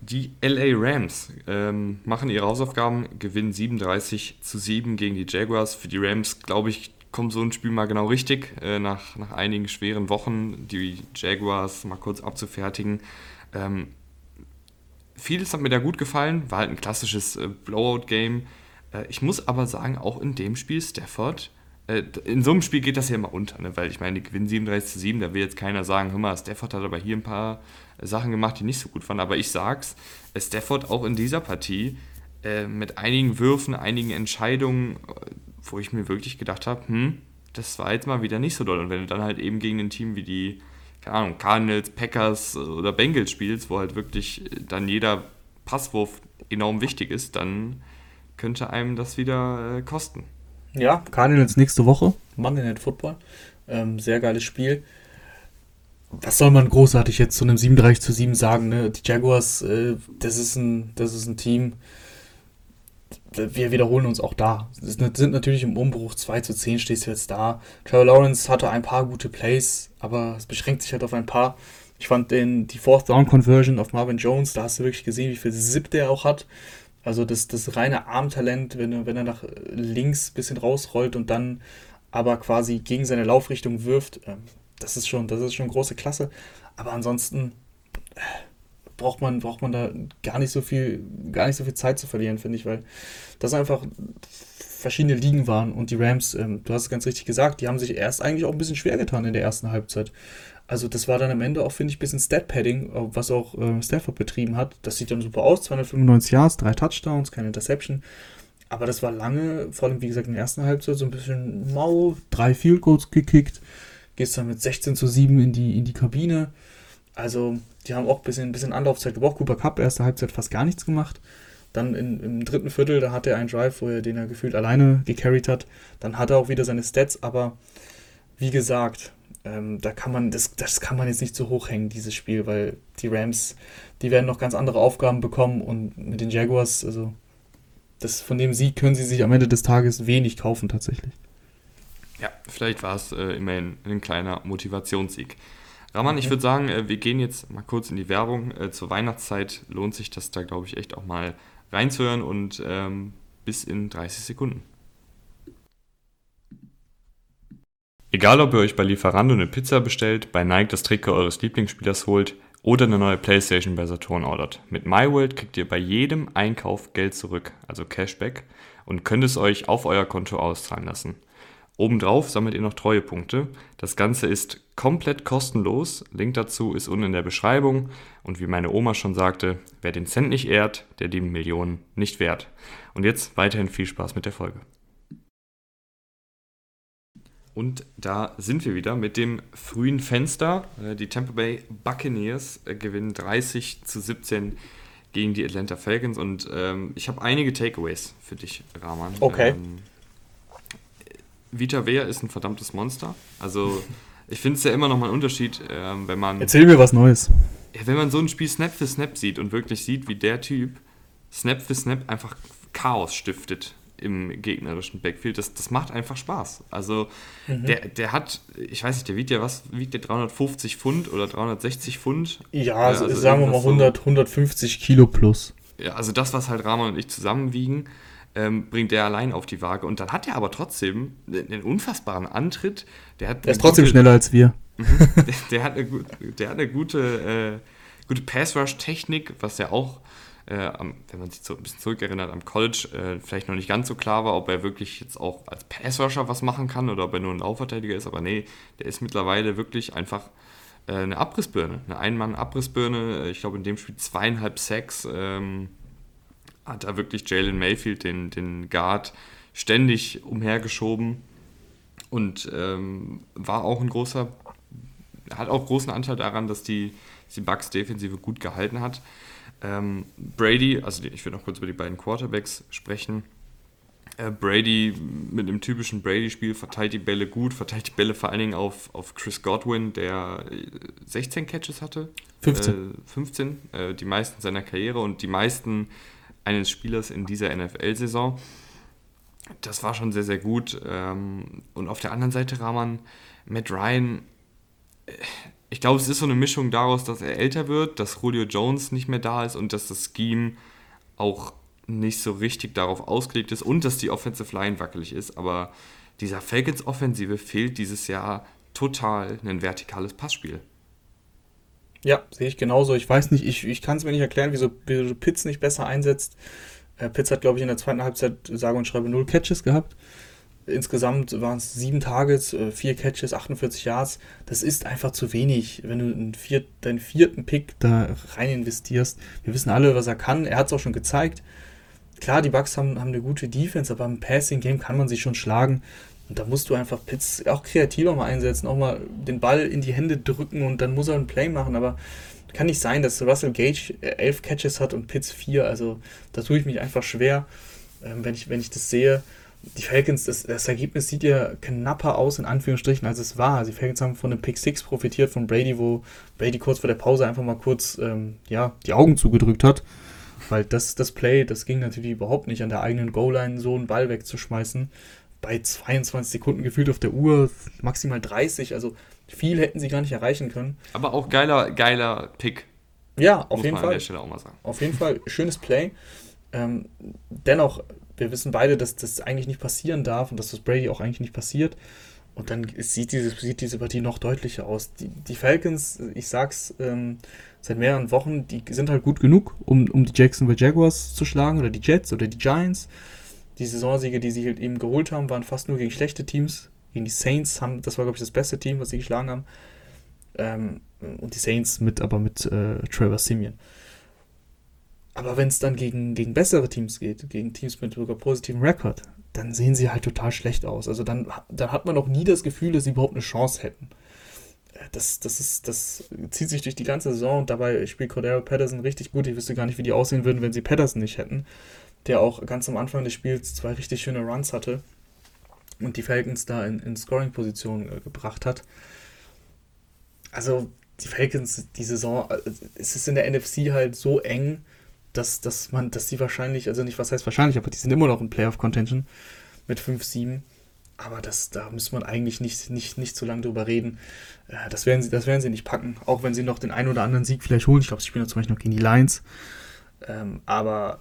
Die LA Rams ähm, machen ihre Hausaufgaben, gewinnen 37 zu 7 gegen die Jaguars. Für die Rams, glaube ich, kommt so ein Spiel mal genau richtig, äh, nach, nach einigen schweren Wochen die Jaguars mal kurz abzufertigen. Ähm, vieles hat mir da gut gefallen, war halt ein klassisches äh, Blowout-Game. Äh, ich muss aber sagen, auch in dem Spiel Stafford, äh, in so einem Spiel geht das ja immer unter, ne? weil ich meine, die gewinnen 37 zu 7, da will jetzt keiner sagen, hör mal, Stafford hat aber hier ein paar Sachen gemacht, die nicht so gut waren. Aber ich sag's, äh, Stafford auch in dieser Partie äh, mit einigen Würfen, einigen Entscheidungen, äh, wo ich mir wirklich gedacht habe, hm, das war jetzt mal wieder nicht so doll. Und wenn du dann halt eben gegen ein Team wie die keine Ahnung, Cardinals, Packers oder Bengals spielst, wo halt wirklich dann jeder Passwurf enorm wichtig ist, dann könnte einem das wieder äh, kosten. Ja, Cardinals nächste Woche, Monday Night Football. Ähm, sehr geiles Spiel. Was soll man großartig jetzt zu einem 37 zu 7 sagen? Ne? Die Jaguars, äh, das, ist ein, das ist ein Team, wir wiederholen uns auch da. Wir sind natürlich im Umbruch. 2 zu 10 stehst du jetzt da. Trevor Lawrence hatte ein paar gute Plays, aber es beschränkt sich halt auf ein paar. Ich fand den, die Fourth Down Conversion auf Marvin Jones, da hast du wirklich gesehen, wie viel Zip der auch hat. Also das, das reine Armtalent, wenn er, wenn er nach links ein bisschen rausrollt und dann aber quasi gegen seine Laufrichtung wirft, ähm, das ist schon, das ist schon große Klasse. Aber ansonsten äh, braucht man, braucht man da gar nicht so viel, gar nicht so viel Zeit zu verlieren, finde ich, weil das einfach verschiedene Ligen waren und die Rams, ähm, du hast es ganz richtig gesagt, die haben sich erst eigentlich auch ein bisschen schwer getan in der ersten Halbzeit. Also das war dann am Ende auch, finde ich, ein bisschen Stat-Padding, was auch äh, Stafford betrieben hat. Das sieht dann super aus, 295 Yards, drei Touchdowns, keine Interception. Aber das war lange, vor allem wie gesagt in der ersten Halbzeit, so ein bisschen mau, drei Field Goals gekickt, gehst dann mit 16 zu 7 in die, in die Kabine. Also die haben auch ein bisschen, ein bisschen Anlaufzeit gebraucht. Cooper Cup, erste Halbzeit fast gar nichts gemacht. Dann in, im dritten Viertel, da hat er einen Drive, wo er den er gefühlt alleine gecarried hat. Dann hat er auch wieder seine Stats, aber wie gesagt, ähm, da kann man, das, das kann man jetzt nicht so hochhängen, dieses Spiel, weil die Rams, die werden noch ganz andere Aufgaben bekommen und mit den Jaguars, also das, von dem Sieg können sie sich am Ende des Tages wenig kaufen tatsächlich. Ja, vielleicht war es äh, immerhin ein kleiner Motivationssieg. Raman, ich würde sagen, äh, wir gehen jetzt mal kurz in die Werbung. Äh, zur Weihnachtszeit lohnt sich das da, glaube ich, echt auch mal reinzuhören und ähm, bis in 30 Sekunden. Egal, ob ihr euch bei Lieferando eine Pizza bestellt, bei Nike das Trikot eures Lieblingsspielers holt oder eine neue Playstation bei Saturn ordert. Mit MyWorld kriegt ihr bei jedem Einkauf Geld zurück, also Cashback, und könnt es euch auf euer Konto auszahlen lassen. Obendrauf sammelt ihr noch Treuepunkte. Das Ganze ist komplett kostenlos. Link dazu ist unten in der Beschreibung. Und wie meine Oma schon sagte, wer den Cent nicht ehrt, der die Millionen nicht wert. Und jetzt weiterhin viel Spaß mit der Folge. Und da sind wir wieder mit dem frühen Fenster. Äh, die Tampa Bay Buccaneers äh, gewinnen 30 zu 17 gegen die Atlanta Falcons. Und ähm, ich habe einige Takeaways für dich, Rahman. Okay. Ähm, Vita Vea ist ein verdammtes Monster. Also ich finde es ja immer noch mal ein Unterschied, ähm, wenn man... Erzähl mir was Neues. Ja, wenn man so ein Spiel Snap für Snap sieht und wirklich sieht, wie der Typ Snap für Snap einfach Chaos stiftet im gegnerischen Backfield, das, das macht einfach Spaß. Also mhm. der, der hat, ich weiß nicht, der wiegt ja was, wiegt der 350 Pfund oder 360 Pfund? Ja, also, also sagen wir mal 100, so, 150 Kilo plus. Ja, also das, was halt Rahman und ich zusammen wiegen, ähm, bringt er allein auf die Waage. Und dann hat er aber trotzdem einen unfassbaren Antritt. Der, hat der ist trotzdem gute, schneller als wir. der, der, hat eine, der hat eine gute, äh, gute Pass-Rush-Technik, was ja auch, äh, wenn man sich so ein bisschen zurückerinnert, am College äh, vielleicht noch nicht ganz so klar war, ob er wirklich jetzt auch als Pass-Rusher was machen kann oder ob er nur ein Laufverteidiger ist. Aber nee, der ist mittlerweile wirklich einfach äh, eine Abrissbirne, eine Ein-Mann-Abrissbirne. Ich glaube, in dem Spiel zweieinhalb Sacks. Ähm, hat da wirklich Jalen Mayfield, den, den Guard, ständig umhergeschoben und ähm, war auch ein großer, hat auch großen Anteil daran, dass die, die Bucks Defensive gut gehalten hat. Ähm, Brady, also ich will noch kurz über die beiden Quarterbacks sprechen. Äh, Brady mit einem typischen Brady-Spiel verteilt die Bälle gut, verteilt die Bälle vor allen Dingen auf, auf Chris Godwin, der 16 Catches hatte. 15. Äh, 15, äh, die meisten seiner Karriere und die meisten eines Spielers in dieser NFL-Saison. Das war schon sehr, sehr gut. Ähm, und auf der anderen Seite Rahman, Matt Ryan, äh, ich glaube, es ist so eine Mischung daraus, dass er älter wird, dass Julio Jones nicht mehr da ist und dass das Scheme auch nicht so richtig darauf ausgelegt ist und dass die Offensive Line wackelig ist. Aber dieser Falcons Offensive fehlt dieses Jahr total ein vertikales Passspiel. Ja, sehe ich genauso. Ich weiß nicht, ich, ich kann es mir nicht erklären, wieso, Pitts nicht besser einsetzt. Äh, Pitts hat, glaube ich, in der zweiten Halbzeit sage und schreibe null Catches gehabt. Insgesamt waren es sieben Targets, äh, vier Catches, 48 Yards. Das ist einfach zu wenig, wenn du viert, deinen vierten Pick da rein investierst. Wir wissen alle, was er kann. Er hat es auch schon gezeigt. Klar, die Bucks haben, haben eine gute Defense, aber im Passing-Game kann man sich schon schlagen. Und da musst du einfach Pitts auch kreativer mal einsetzen, auch mal den Ball in die Hände drücken und dann muss er ein Play machen. Aber kann nicht sein, dass Russell Gage äh, elf Catches hat und Pitts vier. Also da tue ich mich einfach schwer, ähm, wenn, ich, wenn ich das sehe. Die Falcons, das, das Ergebnis sieht ja knapper aus, in Anführungsstrichen, als es war. Die Falcons haben von einem Pick 6 profitiert von Brady, wo Brady kurz vor der Pause einfach mal kurz ähm, ja, die Augen zugedrückt hat. Weil das, das Play, das ging natürlich überhaupt nicht, an der eigenen Goal-Line so einen Ball wegzuschmeißen. Bei 22 Sekunden gefühlt auf der Uhr, maximal 30, also viel hätten sie gar nicht erreichen können. Aber auch geiler, geiler Pick. Ja, auf jeden Fall. Auf jeden Fall, schönes Play. Ähm, dennoch, wir wissen beide, dass das eigentlich nicht passieren darf und dass das Brady auch eigentlich nicht passiert. Und dann sieht diese, sieht diese Partie noch deutlicher aus. Die, die Falcons, ich sag's ähm, seit mehreren Wochen, die sind halt gut genug, um, um die Jacksonville Jaguars zu schlagen oder die Jets oder die Giants. Die Saisonsiege, die sie halt eben geholt haben, waren fast nur gegen schlechte Teams. Gegen die Saints haben, das war glaube ich das beste Team, was sie geschlagen haben. Ähm, und die Saints mit, aber mit äh, Trevor Simeon. Aber wenn es dann gegen, gegen bessere Teams geht, gegen Teams mit sogar positivem Rekord, dann sehen sie halt total schlecht aus. Also dann, dann hat man auch nie das Gefühl, dass sie überhaupt eine Chance hätten. Äh, das, das, ist, das zieht sich durch die ganze Saison und dabei spielt Cordero Patterson richtig gut. Ich wüsste gar nicht, wie die aussehen würden, wenn sie Patterson nicht hätten. Der auch ganz am Anfang des Spiels zwei richtig schöne Runs hatte und die Falcons da in, in Scoring-Position äh, gebracht hat. Also die Falcons, die Saison, äh, es ist in der NFC halt so eng, dass, dass man, dass die wahrscheinlich, also nicht was heißt wahrscheinlich, aber die sind immer noch in Playoff-Contention mit 5-7. Aber das, da muss man eigentlich nicht, nicht, nicht so lange drüber reden. Äh, das, werden sie, das werden sie nicht packen, auch wenn sie noch den einen oder anderen Sieg vielleicht holen. Ich glaube, sie spielen zum Beispiel noch gegen die Lions. Ähm, aber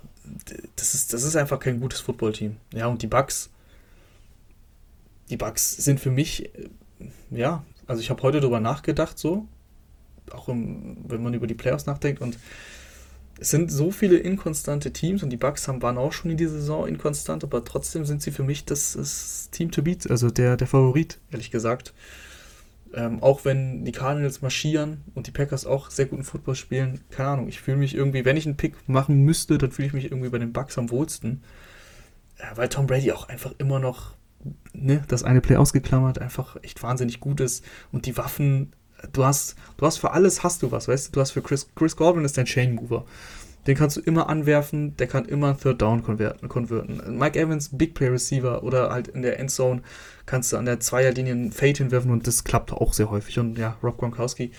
das ist, das ist einfach kein gutes Footballteam. Ja, und die Bucks, die Bucks sind für mich, äh, ja, also ich habe heute darüber nachgedacht, so, auch im, wenn man über die Playoffs nachdenkt und es sind so viele inkonstante Teams und die Bucks haben, waren auch schon in dieser Saison inkonstant, aber trotzdem sind sie für mich das, das Team to beat, also der, der Favorit, ehrlich gesagt. Ähm, auch wenn die Cardinals marschieren und die Packers auch sehr guten Football spielen, keine Ahnung, ich fühle mich irgendwie, wenn ich einen Pick machen müsste, dann fühle ich mich irgendwie bei den Bucks am wohlsten. Äh, weil Tom Brady auch einfach immer noch ne, das eine Play ausgeklammert, einfach echt wahnsinnig gut ist und die Waffen du hast, du hast für alles hast du was, weißt du? Du hast für Chris, Chris Godwin ist dein Chain Mover. Den kannst du immer anwerfen, der kann immer Third Down konverten. Mike Evans, Big Play Receiver oder halt in der Endzone kannst du an der Zweierlinie einen Fade hinwerfen und das klappt auch sehr häufig. Und ja, Rob Gronkowski,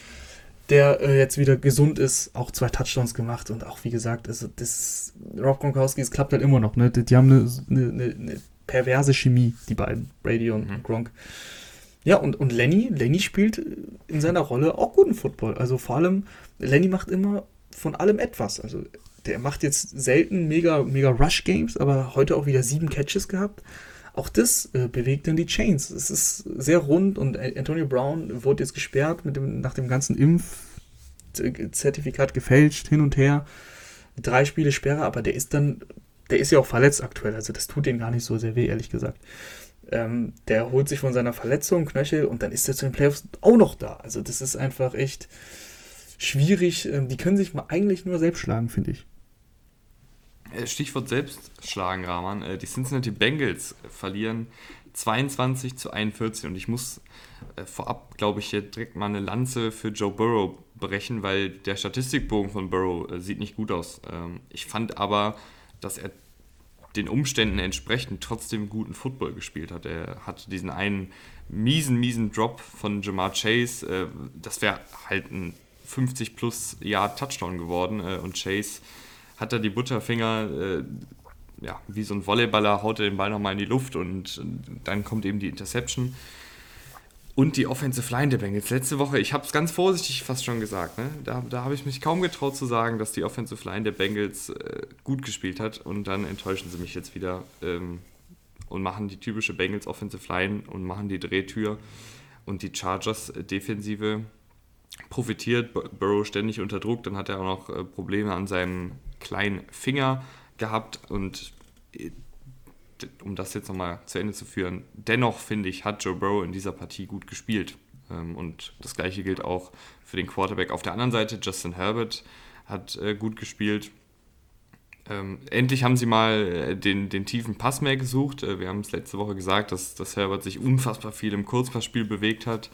der äh, jetzt wieder gesund ist, auch zwei Touchdowns gemacht und auch wie gesagt, also das Rob Gronkowski, es klappt halt immer noch. Ne? Die, die haben eine, eine, eine, perverse Chemie, die beiden, Brady und mhm. Gronk. Ja, und, und Lenny, Lenny spielt in seiner Rolle auch guten Football. Also vor allem, Lenny macht immer von allem etwas. Also der macht jetzt selten mega, mega Rush-Games, aber heute auch wieder sieben Catches gehabt. Auch das äh, bewegt dann die Chains. Es ist sehr rund und Antonio Brown wurde jetzt gesperrt mit dem, nach dem ganzen Impfzertifikat gefälscht, hin und her. Drei Spiele Sperre, aber der ist dann, der ist ja auch verletzt aktuell. Also das tut ihm gar nicht so sehr weh, ehrlich gesagt. Ähm, der holt sich von seiner Verletzung Knöchel und dann ist er zu den Playoffs auch noch da. Also das ist einfach echt schwierig. Ähm, die können sich mal eigentlich nur selbst schlagen, finde ich. Äh, Stichwort Selbstschlagen, Rahman. Äh, die Cincinnati Bengals verlieren 22 zu 41 und ich muss äh, vorab, glaube ich, hier direkt mal eine Lanze für Joe Burrow brechen, weil der Statistikbogen von Burrow sieht nicht gut aus. Ähm, ich fand aber, dass er den Umständen entsprechend trotzdem guten Football gespielt hat. Er hatte diesen einen miesen, miesen Drop von Jamar Chase. Das wäre halt ein 50 plus Jahr Touchdown geworden und Chase hat da die Butterfinger, äh, ja, wie so ein Volleyballer, haut er den Ball nochmal in die Luft und dann kommt eben die Interception. Und die Offensive Line der Bengals. Letzte Woche, ich habe es ganz vorsichtig fast schon gesagt, ne? da, da habe ich mich kaum getraut zu sagen, dass die Offensive Line der Bengals äh, gut gespielt hat. Und dann enttäuschen sie mich jetzt wieder ähm, und machen die typische Bengals Offensive Line und machen die Drehtür. Und die Chargers äh, Defensive profitiert. Burrow ständig unter Druck. Dann hat er auch noch äh, Probleme an seinem kleinen Finger gehabt. Und äh, um das jetzt nochmal zu Ende zu führen, dennoch finde ich, hat Joe Burrow in dieser Partie gut gespielt. Ähm, und das gleiche gilt auch für den Quarterback auf der anderen Seite. Justin Herbert hat äh, gut gespielt. Ähm, endlich haben sie mal äh, den, den tiefen Pass mehr gesucht. Wir haben es letzte Woche gesagt, dass, dass Herbert sich unfassbar viel im Kurzpassspiel bewegt hat.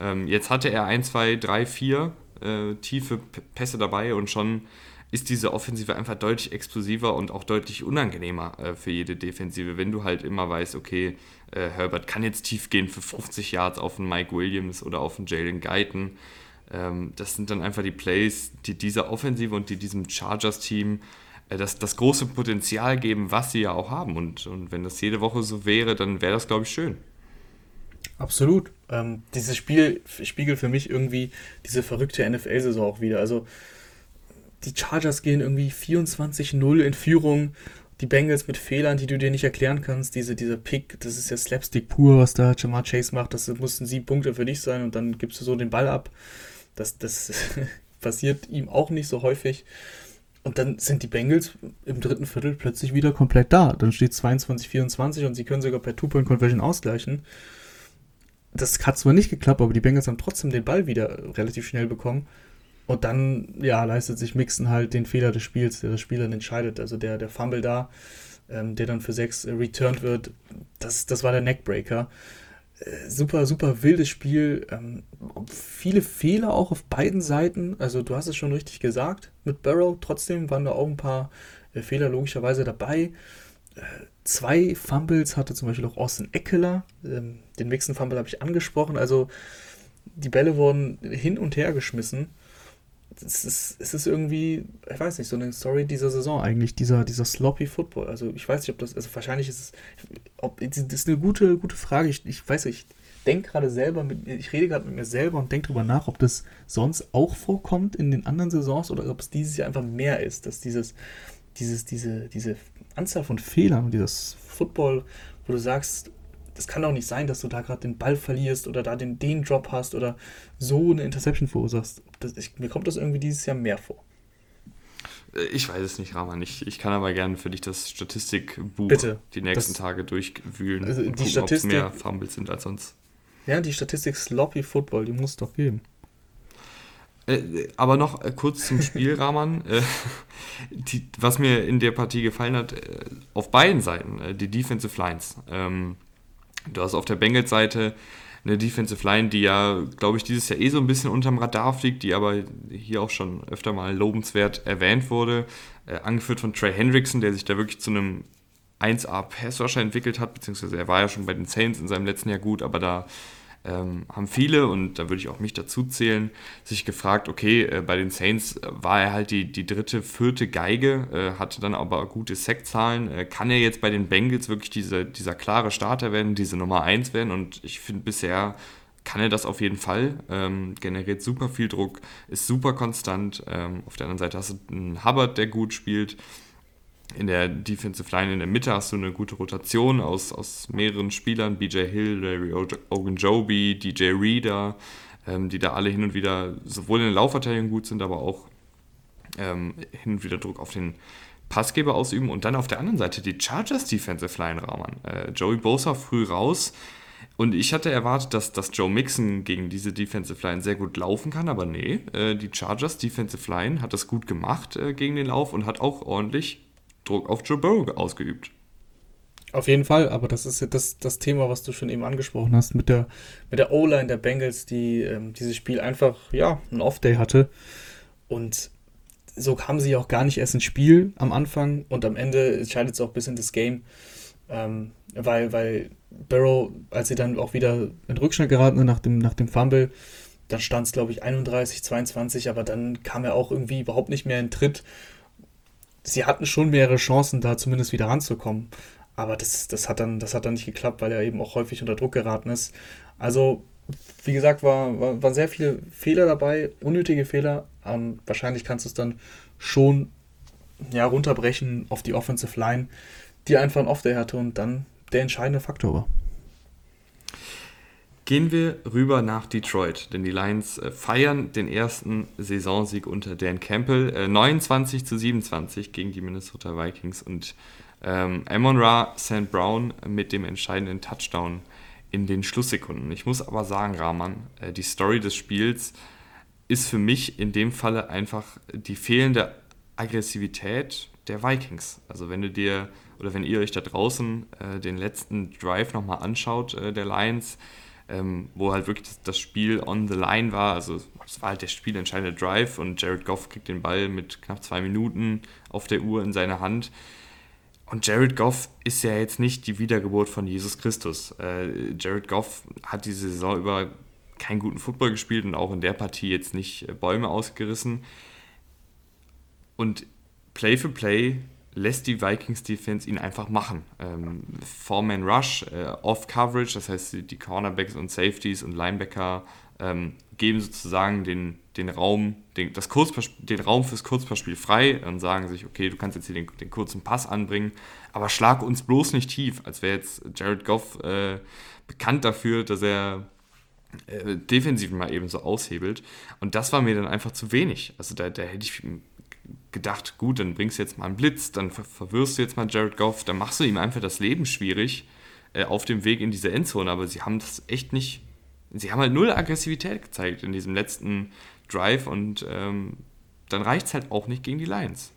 Ähm, jetzt hatte er 1, 2, 3, 4 tiefe Pässe dabei und schon ist diese Offensive einfach deutlich explosiver und auch deutlich unangenehmer äh, für jede Defensive, wenn du halt immer weißt, okay, äh, Herbert kann jetzt tief gehen für 50 Yards auf einen Mike Williams oder auf einen Jalen Guyton. Ähm, das sind dann einfach die Plays, die dieser Offensive und die diesem Chargers-Team äh, das, das große Potenzial geben, was sie ja auch haben. Und, und wenn das jede Woche so wäre, dann wäre das, glaube ich, schön. Absolut. Ähm, dieses Spiel spiegelt für mich irgendwie diese verrückte NFL-Saison auch wieder. Also die Chargers gehen irgendwie 24-0 in Führung. Die Bengals mit Fehlern, die du dir nicht erklären kannst. Diese, dieser Pick, das ist ja Slapstick pur, was da Jamar Chase macht. Das mussten sieben Punkte für dich sein und dann gibst du so den Ball ab. Das, das passiert ihm auch nicht so häufig. Und dann sind die Bengals im dritten Viertel plötzlich wieder komplett da. Dann steht 22-24 und sie können sogar per Two-Point-Conversion ausgleichen. Das hat zwar nicht geklappt, aber die Bengals haben trotzdem den Ball wieder relativ schnell bekommen. Und dann, ja, leistet sich Mixon halt den Fehler des Spiels, der das Spiel dann entscheidet. Also der, der Fumble da, ähm, der dann für sechs äh, returned wird, das, das war der Neckbreaker. Äh, super, super wildes Spiel. Ähm, viele Fehler auch auf beiden Seiten. Also du hast es schon richtig gesagt mit Barrow. Trotzdem waren da auch ein paar äh, Fehler logischerweise dabei. Äh, zwei Fumbles hatte zum Beispiel auch Austin Eckler. Ähm, den Mixon-Fumble habe ich angesprochen. Also die Bälle wurden hin und her geschmissen es ist, es ist irgendwie, ich weiß nicht, so eine Story dieser Saison eigentlich, dieser, dieser sloppy Football. Also ich weiß nicht, ob das, also wahrscheinlich ist es, ob, das ist eine gute, gute Frage. Ich, ich weiß nicht, ich denke gerade selber, mit, ich rede gerade mit mir selber und denke darüber nach, ob das sonst auch vorkommt in den anderen Saisons oder ob es dieses Jahr einfach mehr ist, dass dieses, dieses, diese, diese Anzahl von Fehlern und dieses Football, wo du sagst, das kann doch nicht sein, dass du da gerade den Ball verlierst oder da den, den Drop hast oder so eine Interception verursachst. Das, ich, mir kommt das irgendwie dieses Jahr mehr vor. Äh, ich weiß es nicht, Rahman. Ich, ich kann aber gerne für dich das Statistikbuch Bitte. die nächsten das, Tage durchwühlen also und die gucken, Statistik, mehr Fumbles sind als sonst. Ja, die Statistik Sloppy Football, die muss doch geben. Äh, aber noch äh, kurz zum Spiel, Rahman. Äh, die, was mir in der Partie gefallen hat, auf beiden Seiten, die Defensive Lines. Ähm, Du hast auf der Bengals-Seite eine Defensive Line, die ja, glaube ich, dieses Jahr eh so ein bisschen unterm Radar fliegt, die aber hier auch schon öfter mal lobenswert erwähnt wurde. Äh, angeführt von Trey Hendrickson, der sich da wirklich zu einem 1A Passrusher entwickelt hat, beziehungsweise er war ja schon bei den Saints in seinem letzten Jahr gut, aber da ähm, haben viele, und da würde ich auch mich dazu zählen, sich gefragt, okay, äh, bei den Saints war er halt die, die dritte, vierte Geige, äh, hatte dann aber gute Sackzahlen. Äh, kann er jetzt bei den Bengals wirklich diese, dieser klare Starter werden, diese Nummer 1 werden? Und ich finde bisher kann er das auf jeden Fall, ähm, generiert super viel Druck, ist super konstant. Ähm, auf der anderen Seite hast du einen Hubbard, der gut spielt in der Defensive Line in der Mitte hast du eine gute Rotation aus, aus mehreren Spielern, BJ Hill, Larry Ogunjobi, DJ Reader, ähm, die da alle hin und wieder sowohl in der Laufverteidigung gut sind, aber auch ähm, hin und wieder Druck auf den Passgeber ausüben. Und dann auf der anderen Seite die Chargers Defensive Line Rahman. Äh, Joey Bosa früh raus. Und ich hatte erwartet, dass, dass Joe Mixon gegen diese Defensive Line sehr gut laufen kann, aber nee, äh, die Chargers Defensive Line hat das gut gemacht äh, gegen den Lauf und hat auch ordentlich Druck auf Joe Burrow ausgeübt. Auf jeden Fall, aber das ist ja das, das Thema, was du schon eben angesprochen hast, mit der, mit der O-Line der Bengals, die ähm, dieses Spiel einfach, ja, ein Off-Day hatte. Und so kamen sie auch gar nicht erst ins Spiel am Anfang und am Ende entscheidet es auch bis in das Game, ähm, weil, weil Barrow, als sie dann auch wieder in Rückschlag geraten nach dem, nach dem Fumble, dann stand es, glaube ich, 31, 22, aber dann kam er auch irgendwie überhaupt nicht mehr in Tritt. Sie hatten schon mehrere Chancen, da zumindest wieder ranzukommen. Aber das, das, hat dann, das hat dann nicht geklappt, weil er eben auch häufig unter Druck geraten ist. Also, wie gesagt, war, war, waren sehr viele Fehler dabei, unnötige Fehler. Ähm, wahrscheinlich kannst du es dann schon ja, runterbrechen auf die Offensive Line, die einfach ein Off-Day hatte und dann der entscheidende Faktor war. Gehen wir rüber nach Detroit, denn die Lions äh, feiern den ersten Saisonsieg unter Dan Campbell. Äh, 29 zu 27 gegen die Minnesota Vikings und ähm, Amon Ra St. Brown mit dem entscheidenden Touchdown in den Schlusssekunden. Ich muss aber sagen, Rahman, äh, die Story des Spiels ist für mich in dem Falle einfach die fehlende Aggressivität der Vikings. Also wenn du dir oder wenn ihr euch da draußen äh, den letzten Drive nochmal anschaut, äh, der Lions, ähm, wo halt wirklich das, das, Spiel on the line war, also es war halt der spielentscheidende Drive und Jared Goff kriegt den Ball mit knapp zwei Minuten auf der Uhr in seine Hand. Und Jared Goff ist ja jetzt nicht die Wiedergeburt von Jesus Christus. Äh, Jared Goff hat diese Saison über keinen guten Football gespielt und auch in der Partie jetzt nicht äh, Bäume ausgerissen. Und Play for Play lässt die Vikings Defense ihn einfach machen. Ähm, Four-Man Rush, äh, Off-Coverage, das heißt die, Cornerbacks und Safeties und Linebacker ähm, geben sozusagen den, den Raum, den, das den Raum fürs Kurzpassspiel frei und sagen sich, okay, du kannst jetzt hier den, den kurzen Pass anbringen, aber schlag uns bloß nicht tief, als wäre jetzt Jared Goff äh, bekannt dafür, dass er äh, defensiv mal eben so aushebelt. Und das war mir dann einfach zu wenig. Also da, da hätte ich gedacht, gut, dann bringst du jetzt mal einen Blitz, dann ver verwirrst du jetzt mal Jared Goff, dann machst du ihm einfach das Leben schwierig äh, auf dem Weg in diese Endzone. Aber sie haben das echt nicht, sie haben halt null Aggressivität gezeigt in diesem letzten Drive und ähm, dann reicht es halt auch nicht gegen die Lions.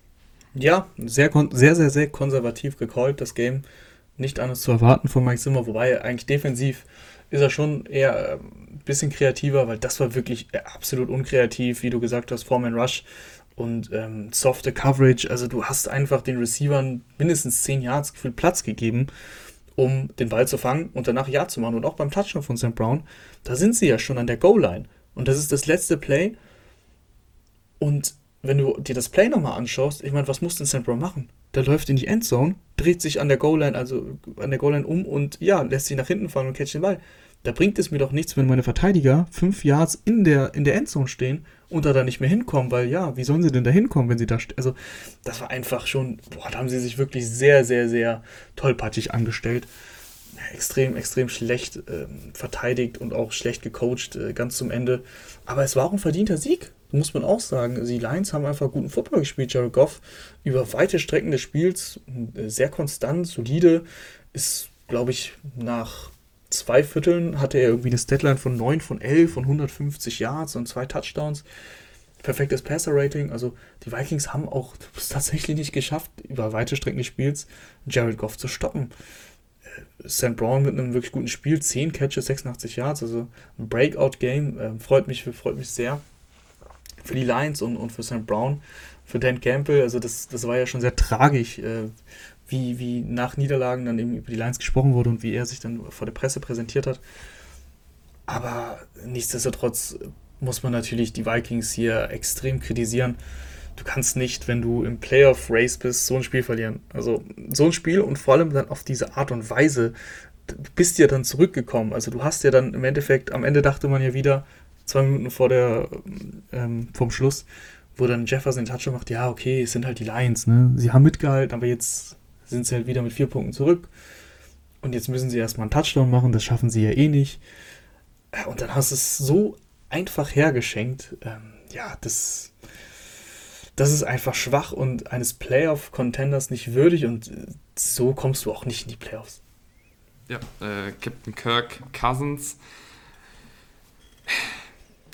Ja, sehr, sehr, sehr, sehr konservativ gecallt, das Game. Nicht anders zu erwarten von Mike Zimmer, wobei eigentlich defensiv ist er schon eher ein ähm, bisschen kreativer, weil das war wirklich absolut unkreativ, wie du gesagt hast, Foreman Rush und ähm, softe Coverage. Also du hast einfach den Receivern mindestens 10 Yards gefühlt Platz gegeben, um den Ball zu fangen und danach Ja zu machen. Und auch beim Touchdown von St. Brown, da sind sie ja schon an der Goal-Line. Und das ist das letzte Play. Und wenn du dir das Play nochmal anschaust, ich meine, was muss denn St. Brown machen? Der läuft in die Endzone, dreht sich an der Goal-Line, also an der Goal-Line um und ja, lässt sich nach hinten fallen und catcht den Ball. Da bringt es mir doch nichts, wenn meine Verteidiger fünf Yards in der, in der Endzone stehen und da dann nicht mehr hinkommen, weil ja, wie sollen sie denn da hinkommen, wenn sie da stehen? Also, das war einfach schon, boah, da haben sie sich wirklich sehr, sehr, sehr tollpatschig angestellt. Extrem, extrem schlecht äh, verteidigt und auch schlecht gecoacht äh, ganz zum Ende. Aber es war auch ein verdienter Sieg, muss man auch sagen. Die Lions haben einfach guten Football gespielt. Jared Goff über weite Strecken des Spiels äh, sehr konstant, solide, ist, glaube ich, nach zwei Vierteln hatte er irgendwie eine Statline von 9 von 11 und 150 Yards und zwei Touchdowns. Perfektes Passer-Rating. Also die Vikings haben auch tatsächlich nicht geschafft, über weite Strecken des Spiels Jared Goff zu stoppen. Äh, St. Brown mit einem wirklich guten Spiel, 10 Catches, 86 Yards, also ein Breakout-Game. Äh, freut, mich, freut mich sehr für die Lions und, und für St. Brown, für Dan Campbell. Also das, das war ja schon sehr tragisch, äh, wie, wie nach Niederlagen dann eben über die Lions gesprochen wurde und wie er sich dann vor der Presse präsentiert hat. Aber nichtsdestotrotz muss man natürlich die Vikings hier extrem kritisieren. Du kannst nicht, wenn du im Playoff-Race bist, so ein Spiel verlieren. Also so ein Spiel und vor allem dann auf diese Art und Weise. Du bist ja dann zurückgekommen. Also du hast ja dann im Endeffekt, am Ende dachte man ja wieder, zwei Minuten vor der, ähm, vom Schluss, wo dann Jefferson den Touchdown macht, ja, okay, es sind halt die Lions, ne? Sie haben mitgehalten, aber jetzt sind sie halt wieder mit vier Punkten zurück. Und jetzt müssen sie erstmal einen Touchdown machen, das schaffen sie ja eh nicht. Und dann hast du es so einfach hergeschenkt. Ähm, ja, das, das ist einfach schwach und eines Playoff-Contenders nicht würdig und so kommst du auch nicht in die Playoffs. Ja, äh, Captain Kirk Cousins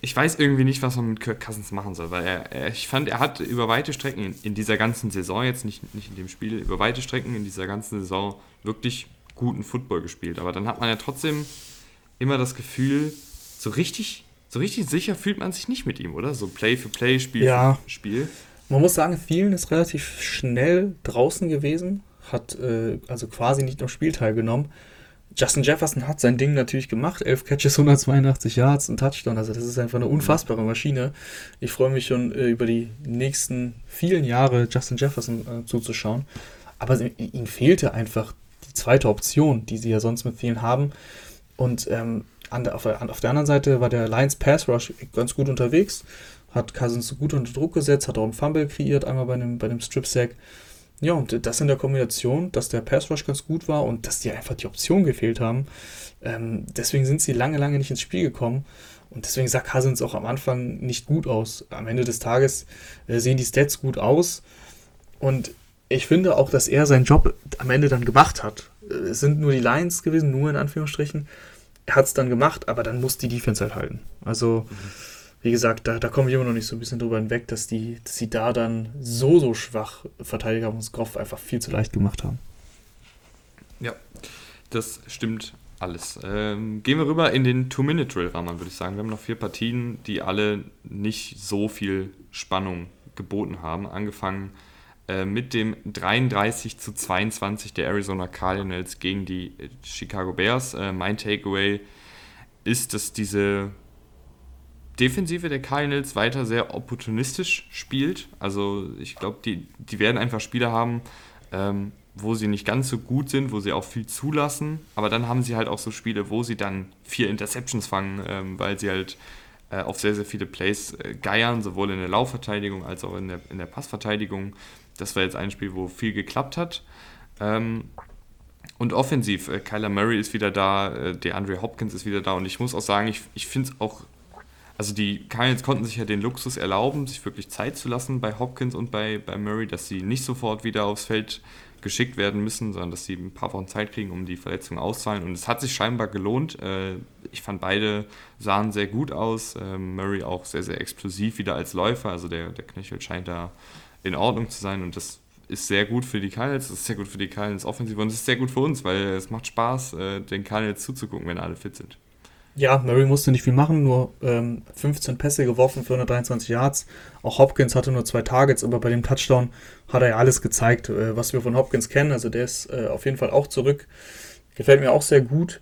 ich weiß irgendwie nicht, was man mit Kirk Cousins machen soll, weil er, er, ich fand, er hat über weite Strecken in, in, dieser ganzen Saison, jetzt nicht, nicht in dem Spiel, über weite Strecken in dieser ganzen Saison wirklich guten Football gespielt. Aber dann hat man ja trotzdem immer das Gefühl, so richtig, so richtig sicher fühlt man sich nicht mit ihm, oder? So Play für Play, Spiel ja. für Spiel. Man muss sagen, Thielen ist relativ schnell draußen gewesen, hat äh, also quasi nicht am Spiel teilgenommen. Justin Jefferson hat sein Ding natürlich gemacht. 11 Catches, 182 Yards, ein Touchdown. Also das ist einfach eine unfassbare Maschine. Ich freue mich schon äh, über die nächsten vielen Jahre Justin Jefferson äh, zuzuschauen. Aber ihm fehlte einfach die zweite Option, die sie ja sonst mit vielen haben. Und ähm, der, auf, der, auf, der, anderen Seite war der Lions Pass Rush ganz gut unterwegs, hat Cousins gut unter Druck gesetzt, hat auch einen Fumble kreiert, einmal bei einem, bei einem Strip Sack. Ja, und das in der Kombination, dass der Pass Rush ganz gut war und dass die einfach die Option gefehlt haben. Ähm, deswegen sind sie lange, lange nicht ins Spiel gekommen. Und deswegen sah Cousins auch am Anfang nicht gut aus. Am Ende des Tages äh, sehen die Stats gut aus. Und ich finde auch, dass er seinen Job am Ende dann gemacht hat. Äh, es sind nur die Lions gewesen, nur in Anführungsstrichen. Er hat es dann gemacht, aber dann muss die Defense halt halten. Also. Mhm wie gesagt, da, da komme ich immer noch nicht so ein bisschen drüber hinweg, dass, die, dass sie da dann so, so schwach verteidigt und Groff einfach viel zu leicht gemacht haben. Ja, das stimmt alles. Ähm, gehen wir rüber in den Two-Minute-Drill-Rahmen, würde ich sagen. Wir haben noch vier Partien, die alle nicht so viel Spannung geboten haben. Angefangen äh, mit dem 33 zu 22 der Arizona Cardinals gegen die Chicago Bears. Äh, mein Takeaway ist, dass diese Defensive der Cardinals weiter sehr opportunistisch spielt. Also ich glaube, die, die werden einfach Spieler haben, ähm, wo sie nicht ganz so gut sind, wo sie auch viel zulassen. Aber dann haben sie halt auch so Spiele, wo sie dann vier Interceptions fangen, ähm, weil sie halt äh, auf sehr, sehr viele Plays äh, geiern, sowohl in der Laufverteidigung als auch in der, in der Passverteidigung. Das war jetzt ein Spiel, wo viel geklappt hat. Ähm, und offensiv, äh, Kyler Murray ist wieder da, äh, der Andre Hopkins ist wieder da und ich muss auch sagen, ich, ich finde es auch also die Cardinals konnten sich ja den Luxus erlauben, sich wirklich Zeit zu lassen bei Hopkins und bei, bei Murray, dass sie nicht sofort wieder aufs Feld geschickt werden müssen, sondern dass sie ein paar Wochen Zeit kriegen, um die Verletzung auszahlen. Und es hat sich scheinbar gelohnt. Äh, ich fand beide sahen sehr gut aus. Ähm, Murray auch sehr, sehr explosiv wieder als Läufer. Also der, der Knöchel scheint da in Ordnung zu sein und das ist sehr gut für die Cardinals, das ist sehr gut für die Cardinals offensiv und es ist sehr gut für uns, weil es macht Spaß, äh, den Cardinals zuzugucken, wenn alle fit sind. Ja, Murray musste nicht viel machen, nur ähm, 15 Pässe geworfen für 123 Yards. Auch Hopkins hatte nur zwei Targets, aber bei dem Touchdown hat er ja alles gezeigt, äh, was wir von Hopkins kennen. Also der ist äh, auf jeden Fall auch zurück. Gefällt mir auch sehr gut.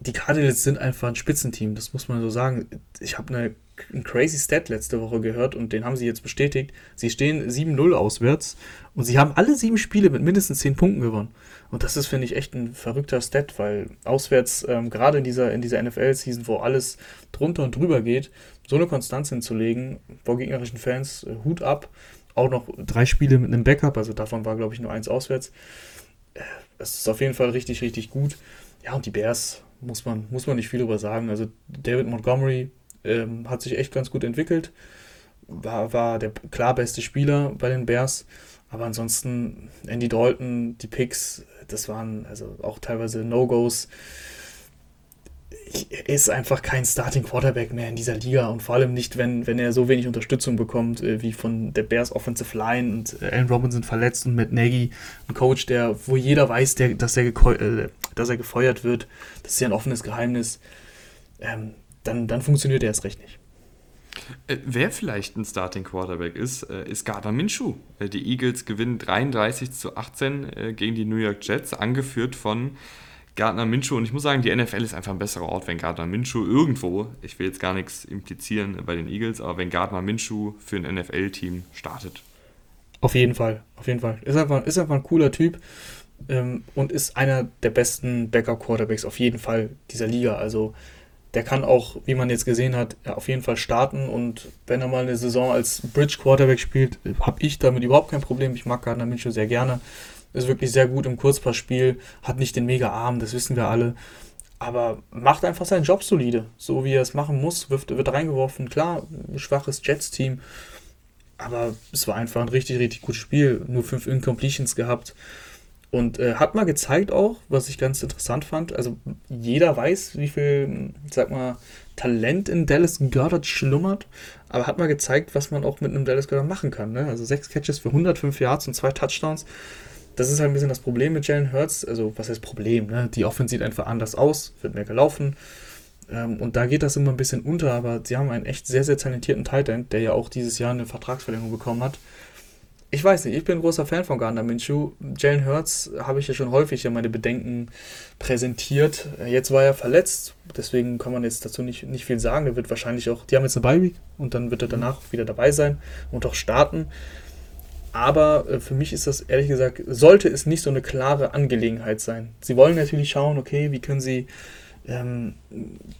Die Cardinals sind einfach ein Spitzenteam, das muss man so sagen. Ich habe eine ein crazy Stat letzte Woche gehört und den haben sie jetzt bestätigt. Sie stehen 7-0 auswärts und sie haben alle sieben Spiele mit mindestens 10 Punkten gewonnen. Und das ist, finde ich, echt ein verrückter Stat, weil auswärts, ähm, gerade in dieser, in dieser NFL-Season, wo alles drunter und drüber geht, so eine Konstanz hinzulegen, vor gegnerischen Fans, äh, Hut ab. Auch noch drei Spiele mit einem Backup, also davon war, glaube ich, nur eins auswärts. Äh, das ist auf jeden Fall richtig, richtig gut. Ja, und die Bears muss man, muss man nicht viel drüber sagen. Also David Montgomery ähm, hat sich echt ganz gut entwickelt. War, war der klar beste Spieler bei den Bears. Aber ansonsten, Andy Dalton, die Picks, das waren also auch teilweise No-Gos. Ist einfach kein Starting Quarterback mehr in dieser Liga und vor allem nicht, wenn, wenn er so wenig Unterstützung bekommt äh, wie von der Bears Offensive Line und äh, Allen Robinson verletzt und Matt Nagy, ein Coach, der, wo jeder weiß, der, dass, er äh, dass er gefeuert wird. Das ist ja ein offenes Geheimnis. Ähm, dann, dann funktioniert er erst recht nicht. Äh, wer vielleicht ein Starting Quarterback ist, äh, ist Gardner Minshew. Äh, die Eagles gewinnen 33 zu 18 äh, gegen die New York Jets, angeführt von Gardner Minshew. Und ich muss sagen, die NFL ist einfach ein besserer Ort, wenn Gardner Minshew irgendwo, ich will jetzt gar nichts implizieren bei den Eagles, aber wenn Gardner Minshew für ein NFL-Team startet. Auf jeden Fall, auf jeden Fall. Ist einfach, ist einfach ein cooler Typ ähm, und ist einer der besten Backup-Quarterbacks auf jeden Fall dieser Liga. Also der kann auch, wie man jetzt gesehen hat, auf jeden Fall starten. Und wenn er mal eine Saison als Bridge Quarterback spielt, habe ich damit überhaupt kein Problem. Ich mag Gardner Minshew sehr gerne. Ist wirklich sehr gut im Kurzpassspiel, hat nicht den mega Arm, das wissen wir alle. Aber macht einfach seinen Job solide, so wie er es machen muss. Wird, wird reingeworfen, klar, ein schwaches Jets-Team. Aber es war einfach ein richtig, richtig gutes Spiel. Nur fünf Incompletions gehabt. Und äh, hat mal gezeigt auch, was ich ganz interessant fand. Also jeder weiß, wie viel, sag mal, Talent in Dallas Goddard schlummert. Aber hat mal gezeigt, was man auch mit einem Dallas Goddard machen kann. Ne? Also sechs Catches für 105 Yards und zwei Touchdowns. Das ist halt ein bisschen das Problem mit Jalen Hurts. Also was heißt Problem? Ne? Die Offense sieht einfach anders aus, wird mehr gelaufen. Ähm, und da geht das immer ein bisschen unter, aber sie haben einen echt sehr, sehr talentierten Tight End, der ja auch dieses Jahr eine Vertragsverlängerung bekommen hat. Ich weiß nicht, ich bin ein großer Fan von Gardner Minshew. Jalen Hurts habe ich ja schon häufig ja meine Bedenken präsentiert. Jetzt war er verletzt, deswegen kann man jetzt dazu nicht, nicht viel sagen. Er wird wahrscheinlich auch, die haben jetzt eine Bye-Week und dann wird er danach wieder dabei sein und auch starten. Aber äh, für mich ist das ehrlich gesagt, sollte es nicht so eine klare Angelegenheit sein. Sie wollen natürlich schauen, okay, wie können sie ähm,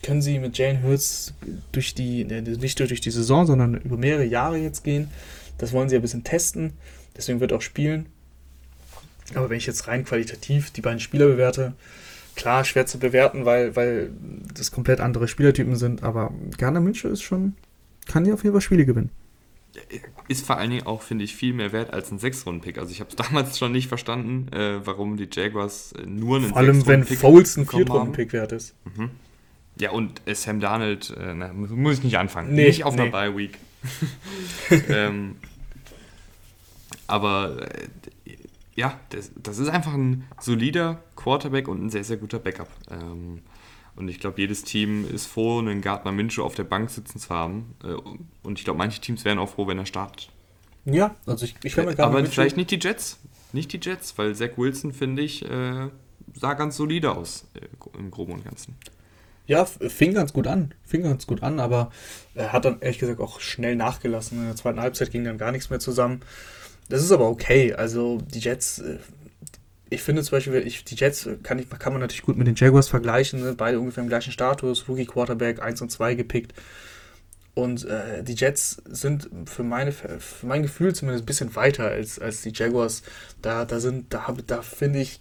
können sie mit Jane Hurts durch die, äh, nicht durch die Saison, sondern über mehrere Jahre jetzt gehen. Das wollen sie ein bisschen testen. Deswegen wird auch spielen. Aber wenn ich jetzt rein qualitativ die beiden Spieler bewerte, klar, schwer zu bewerten, weil, weil das komplett andere Spielertypen sind. Aber Garner München ist schon, kann ja auf jeden Fall Spiele gewinnen ist vor allen Dingen auch, finde ich, viel mehr wert als ein Sechs-Runden-Pick. Also ich habe es damals schon nicht verstanden, äh, warum die Jaguars äh, nur einen Vor allem, wenn Foles ein Viertrunden-Pick wert ist. Mhm. Ja, und äh, Sam Darnold, äh, na, muss ich nicht anfangen. Nee, nicht auf nee. einer Bye-Week. ähm, aber äh, ja, das, das, ist einfach ein solider Quarterback und ein sehr, sehr guter Backup. Ähm, und ich glaube, jedes Team ist froh, einen Gardner Minshew auf der Bank sitzen zu haben. Äh, und ich glaube, manche Teams wären auch froh, wenn er startet. Ja, also ich, ich kann mir Aber vielleicht nicht die Jets. Nicht die Jets, weil Zach Wilson, finde ich, äh, sah ganz solide aus äh, im Groben und Ganzen. Ja, fing ganz gut an. Fing ganz gut an, aber er hat dann ehrlich gesagt auch schnell nachgelassen. In der zweiten Halbzeit ging dann gar nichts mehr zusammen. Das ist aber okay. Also die Jets ich finde zum Beispiel, ich, die Jets kann, ich, kann man natürlich gut mit den Jaguars vergleichen, ne? beide ungefähr im gleichen Status, Rookie Quarterback 1 und 2 gepickt. Und äh, die Jets sind für, meine, für mein Gefühl zumindest ein bisschen weiter als, als die Jaguars. Da, da sind, da, da finde ich,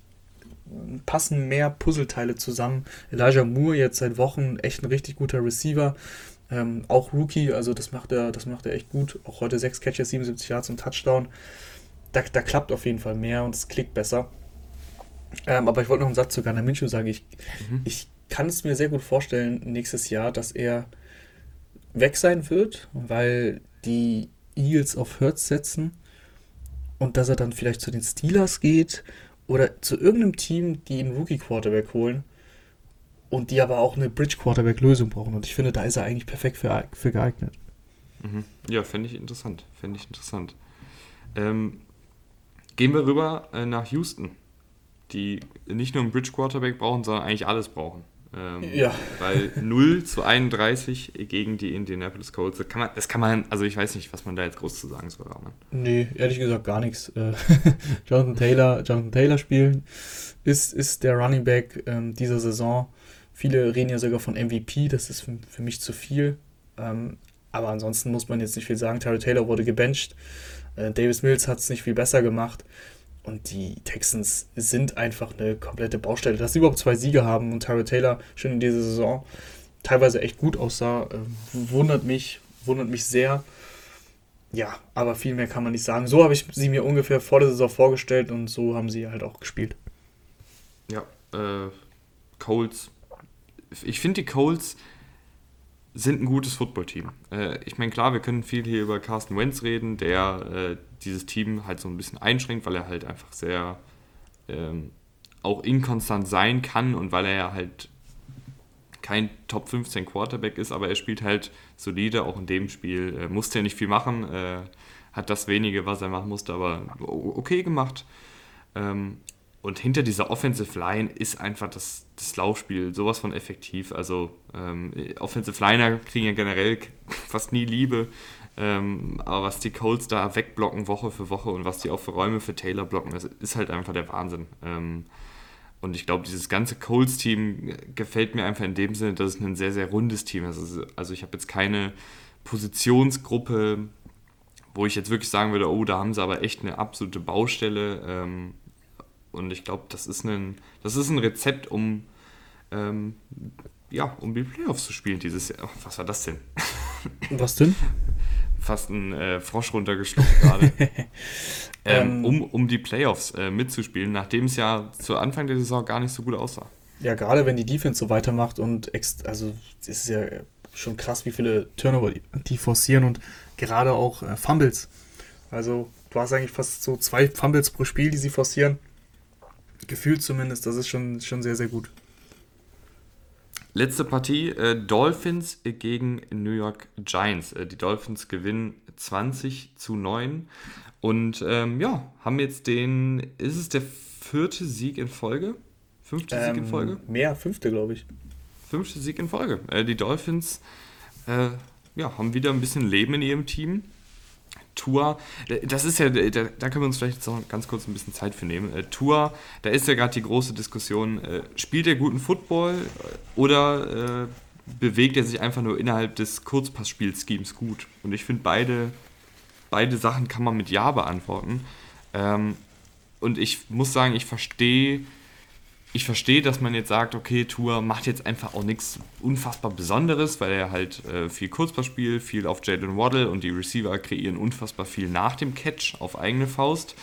passen mehr Puzzleteile zusammen. Elijah Moore jetzt seit Wochen echt ein richtig guter Receiver. Ähm, auch Rookie, also das macht er, das macht er echt gut. Auch heute 6 Catches, 77 Yards und Touchdown. Da, da klappt auf jeden Fall mehr und es klickt besser. Ähm, aber ich wollte noch einen Satz zu Garner Minshew sagen. Ich, mhm. ich kann es mir sehr gut vorstellen, nächstes Jahr, dass er weg sein wird, weil die Eagles auf Hurts setzen und dass er dann vielleicht zu den Steelers geht oder zu irgendeinem Team, die einen Rookie-Quarterback holen und die aber auch eine Bridge-Quarterback-Lösung brauchen. Und ich finde, da ist er eigentlich perfekt für, für geeignet. Mhm. Ja, fände ich interessant. Fände ich interessant. Ähm, gehen wir rüber äh, nach Houston die nicht nur einen Bridge Quarterback brauchen, sondern eigentlich alles brauchen. Ähm, ja. Weil 0 zu 31 gegen die Indianapolis Colts, das kann, man, das kann man, also ich weiß nicht, was man da jetzt groß zu sagen soll. Ne? Nee, ehrlich gesagt gar nichts. Äh, Jonathan Taylor, Jonathan Taylor spielen ist, ist der Running Back ähm, dieser Saison. Viele reden ja sogar von MVP, das ist für, für mich zu viel. Ähm, aber ansonsten muss man jetzt nicht viel sagen. Terry Taylor wurde gebencht. Äh, Davis Mills hat es nicht viel besser gemacht. Und die Texans sind einfach eine komplette Baustelle. Dass sie überhaupt zwei Siege haben und Tyrell Taylor schon in dieser Saison teilweise echt gut aussah, äh, wundert mich, wundert mich sehr. Ja, aber viel mehr kann man nicht sagen. So habe ich sie mir ungefähr vor der Saison vorgestellt und so haben sie halt auch gespielt. Ja, äh, Colts. Ich finde die Colts sind ein gutes Footballteam. Äh, ich meine, klar, wir können viel hier über Carsten Wentz reden, der äh, dieses Team halt so ein bisschen einschränkt, weil er halt einfach sehr ähm, auch inkonstant sein kann und weil er ja halt kein Top 15 Quarterback ist, aber er spielt halt solide, auch in dem Spiel. Äh, musste er nicht viel machen, äh, hat das wenige, was er machen musste, aber okay gemacht. Ähm, und hinter dieser Offensive Line ist einfach das, das Laufspiel sowas von effektiv. Also ähm, Offensive Liner kriegen ja generell fast nie Liebe. Ähm, aber was die Colts da wegblocken Woche für Woche und was die auch für Räume für Taylor blocken, das ist halt einfach der Wahnsinn. Ähm, und ich glaube, dieses ganze Colts-Team gefällt mir einfach in dem Sinne, dass es ein sehr, sehr rundes Team ist. Also, also ich habe jetzt keine Positionsgruppe, wo ich jetzt wirklich sagen würde, oh, da haben sie aber echt eine absolute Baustelle. Ähm, und ich glaube, das, ist ein, das ist ein Rezept, um, ähm, ja, um die Playoffs zu spielen dieses Jahr. Oh, was war das denn? Was denn? Fast einen äh, Frosch runtergeschluckt gerade. ähm, ähm, um, um die Playoffs äh, mitzuspielen, nachdem es ja zu Anfang der Saison gar nicht so gut aussah. Ja, gerade wenn die Defense so weitermacht und ex also es ist ja schon krass, wie viele Turnover die, die forcieren und gerade auch äh, Fumbles. Also du hast eigentlich fast so zwei Fumbles pro Spiel, die sie forcieren. Gefühlt zumindest, das ist schon, schon sehr, sehr gut. Letzte Partie, äh, Dolphins gegen New York Giants. Äh, die Dolphins gewinnen 20 zu 9 und ähm, ja, haben jetzt den, ist es der vierte Sieg in Folge? Fünfte ähm, Sieg in ähm, Folge? Mehr, fünfte, glaube ich. Fünfte Sieg in Folge. Äh, die Dolphins äh, ja, haben wieder ein bisschen Leben in ihrem Team. Tour, das ist ja, da, da können wir uns vielleicht jetzt noch ganz kurz ein bisschen Zeit für nehmen. Äh, Tour, da ist ja gerade die große Diskussion, äh, spielt er guten Football äh, oder äh, bewegt er sich einfach nur innerhalb des Kurzpassspielschemes gut? Und ich finde, beide, beide Sachen kann man mit Ja beantworten. Ähm, und ich muss sagen, ich verstehe ich verstehe, dass man jetzt sagt, okay, Tour macht jetzt einfach auch nichts unfassbar Besonderes, weil er halt äh, viel Kurzpass spielt, viel auf Jalen Waddle und die Receiver kreieren unfassbar viel nach dem Catch auf eigene Faust.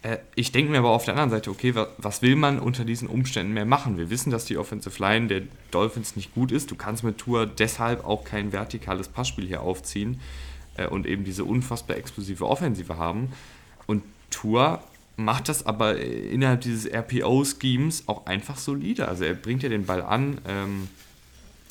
Äh, ich denke mir aber auf der anderen Seite, okay, was, was, will man unter diesen Umständen mehr machen? Wir wissen, dass die Offensive Line der Dolphins nicht gut ist. Du kannst mit Tour deshalb auch kein vertikales Passspiel hier aufziehen äh, und eben diese unfassbar explosive Offensive haben. Und Tour macht das aber innerhalb dieses RPO-Schemes auch einfach solide. Also er bringt ja den Ball an, ähm,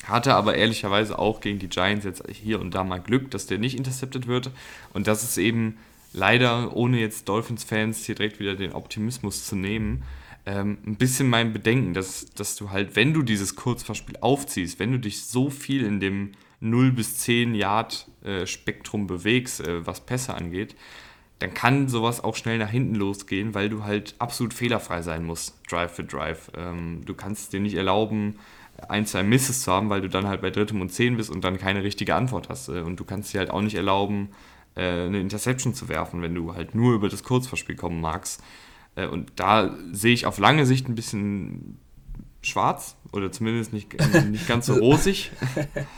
hatte aber ehrlicherweise auch gegen die Giants jetzt hier und da mal Glück, dass der nicht intercepted wird. Und das ist eben leider, ohne jetzt Dolphins-Fans hier direkt wieder den Optimismus zu nehmen, ähm, ein bisschen mein Bedenken, dass, dass du halt, wenn du dieses Kurzverspiel aufziehst, wenn du dich so viel in dem 0 bis 10 Yard äh, Spektrum bewegst, äh, was Pässe angeht, dann kann sowas auch schnell nach hinten losgehen, weil du halt absolut fehlerfrei sein musst, Drive für Drive. Ähm, du kannst dir nicht erlauben, ein, zwei Misses zu haben, weil du dann halt bei drittem und zehn bist und dann keine richtige Antwort hast. Äh, und du kannst dir halt auch nicht erlauben, äh, eine Interception zu werfen, wenn du halt nur über das Kurzverspiel kommen magst. Äh, und da sehe ich auf lange Sicht ein bisschen schwarz oder zumindest nicht, nicht ganz so rosig.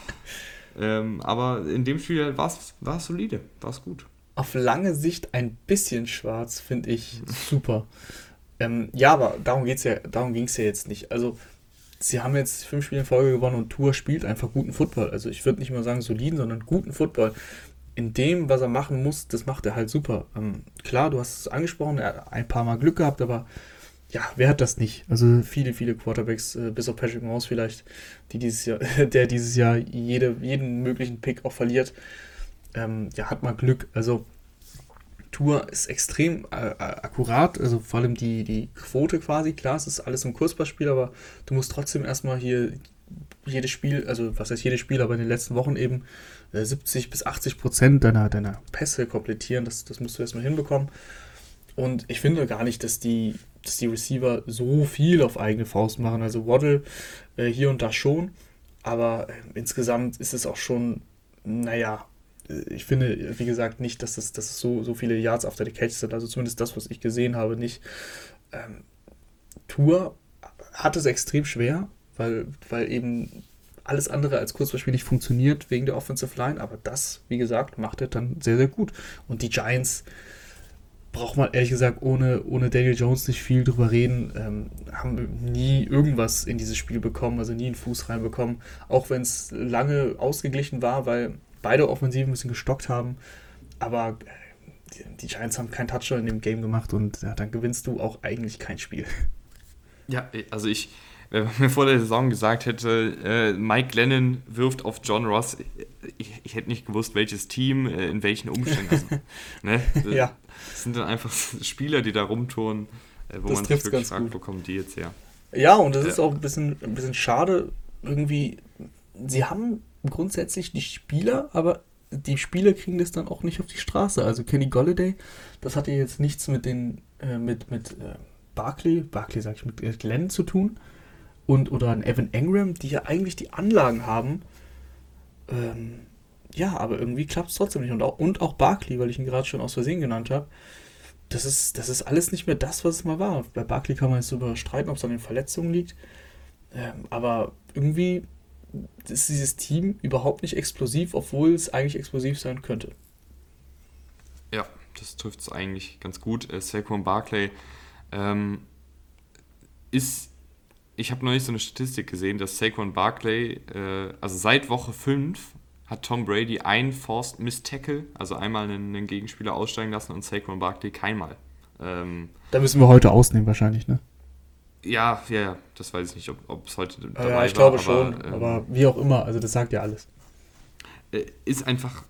ähm, aber in dem Spiel war es solide, war es gut auf lange Sicht ein bisschen schwarz, finde ich super. Ähm, ja, aber darum geht's ja, darum ging es ja jetzt nicht. Also, sie haben jetzt fünf Spiele in Folge gewonnen und Tour spielt einfach guten Football. Also ich würde nicht mal sagen soliden, sondern guten Football. In dem, was er machen muss, das macht er halt super. Ähm, klar, du hast es angesprochen, er hat ein paar Mal Glück gehabt, aber ja, wer hat das nicht? Also viele, viele Quarterbacks, äh, bis auf Patrick Mahomes vielleicht, die dieses Jahr, der dieses Jahr jede, jeden möglichen Pick auch verliert ähm, ja, hat man Glück. Also Tour ist extrem äh, äh, akkurat, also vor allem die, die Quote quasi, klar, es ist alles im Kurzballspiel, aber du musst trotzdem erstmal hier jedes Spiel, also was heißt jedes Spiel, aber in den letzten Wochen eben äh, 70 bis 80 Prozent deiner, deiner Pässe komplettieren, das, das musst du erstmal hinbekommen. Und ich finde gar nicht, dass die, dass die Receiver so viel auf eigene Faust machen. Also Waddle äh, hier und da schon, aber äh, insgesamt ist es auch schon, naja, ich finde, wie gesagt, nicht, dass es, dass es so, so viele Yards after the Catch sind. Also zumindest das, was ich gesehen habe, nicht. Ähm, Tour hat es extrem schwer, weil, weil eben alles andere als Kurzbeispiel nicht funktioniert wegen der Offensive Line. Aber das, wie gesagt, macht er dann sehr, sehr gut. Und die Giants braucht man ehrlich gesagt ohne, ohne Daniel Jones nicht viel drüber reden. Ähm, haben nie irgendwas in dieses Spiel bekommen, also nie einen Fuß reinbekommen. Auch wenn es lange ausgeglichen war, weil beide Offensiven ein bisschen gestockt haben. Aber äh, die Giants haben keinen Touchdown in dem Game gemacht und ja, dann gewinnst du auch eigentlich kein Spiel. Ja, also ich, wenn man mir vor der Saison gesagt hätte, äh, Mike Lennon wirft auf John Ross, ich, ich hätte nicht gewusst, welches Team, äh, in welchen Umständen. Also, ne? ja. Das sind dann einfach Spieler, die da rumtouren, äh, wo das man sich wirklich fragt, wo kommen die jetzt her? Ja, und das ist auch ein bisschen, ein bisschen schade, irgendwie, sie haben grundsätzlich die Spieler, aber die Spieler kriegen das dann auch nicht auf die Straße. Also Kenny Golladay, das hatte jetzt nichts mit den äh, mit mit äh, Barkley, Barkley sag ich mit äh, Glenn zu tun und oder ein Evan Engram, die ja eigentlich die Anlagen haben. Ähm, ja, aber irgendwie klappt es trotzdem nicht und auch und auch Barkley, weil ich ihn gerade schon aus Versehen genannt habe. Das ist, das ist alles nicht mehr das, was es mal war. Bei Barkley kann man jetzt darüber streiten, ob es an den Verletzungen liegt. Ähm, aber irgendwie ist dieses Team überhaupt nicht explosiv, obwohl es eigentlich explosiv sein könnte. Ja, das trifft es eigentlich ganz gut. Äh, Saquon Barclay ähm, ist, ich habe neulich so eine Statistik gesehen, dass Saquon Barclay, äh, also seit Woche 5 hat Tom Brady einen Forced Miss Tackle, also einmal einen, einen, Gegenspieler aussteigen lassen und Saquon Barkley keinmal. Ähm, da müssen wir heute ausnehmen wahrscheinlich, ne? Ja, ja, ja, das weiß ich nicht, ob es heute dabei ja, ich war. Ich glaube schon, ähm, aber wie auch immer, also das sagt ja alles. Äh, ist einfach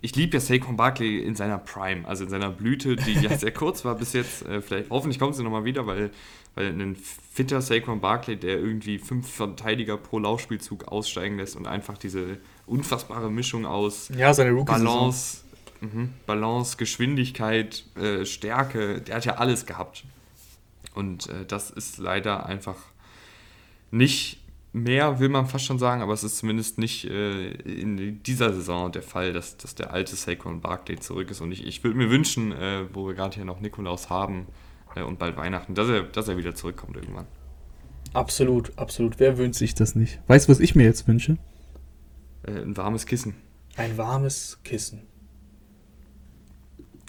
ich liebe ja Saquon Barkley in seiner Prime, also in seiner Blüte, die ja sehr kurz war bis jetzt. Äh, vielleicht, hoffentlich kommt sie nochmal wieder, weil, weil ein fitter Saquon Barkley, der irgendwie fünf Verteidiger pro Laufspielzug aussteigen lässt und einfach diese unfassbare Mischung aus ja, Balance, mh, Balance, Geschwindigkeit, äh, Stärke, der hat ja alles gehabt. Und äh, das ist leider einfach nicht mehr, will man fast schon sagen, aber es ist zumindest nicht äh, in dieser Saison der Fall, dass, dass der alte Saquon Barkley zurück ist. Und ich, ich würde mir wünschen, äh, wo wir gerade hier noch Nikolaus haben äh, und bald Weihnachten, dass er, dass er wieder zurückkommt irgendwann. Absolut, absolut. Wer wünscht sich das nicht? Weißt du, was ich mir jetzt wünsche? Äh, ein warmes Kissen. Ein warmes Kissen.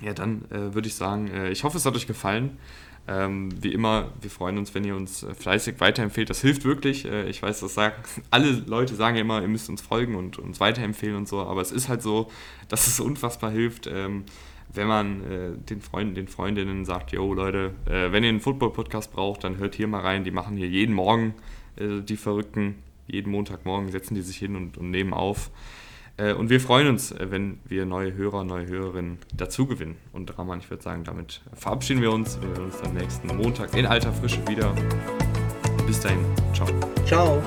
Ja, dann äh, würde ich sagen, äh, ich hoffe, es hat euch gefallen. Ähm, wie immer, wir freuen uns, wenn ihr uns äh, fleißig weiterempfehlt. Das hilft wirklich. Äh, ich weiß, das sagen alle Leute sagen ja immer, ihr müsst uns folgen und uns weiterempfehlen und so. Aber es ist halt so, dass es unfassbar hilft, ähm, wenn man äh, den Freunden, den Freundinnen sagt, yo Leute, äh, wenn ihr einen Football-Podcast braucht, dann hört hier mal rein. Die machen hier jeden Morgen äh, die Verrückten. Jeden Montagmorgen setzen die sich hin und, und nehmen auf. Äh, und wir freuen uns, äh, wenn wir neue Hörer, neue Hörerinnen dazu gewinnen. Und Rahman, ich würde sagen, damit verabschieden wir uns. Wir hören uns am nächsten Montag in alter Frische wieder. Bis dahin, ciao. Ciao.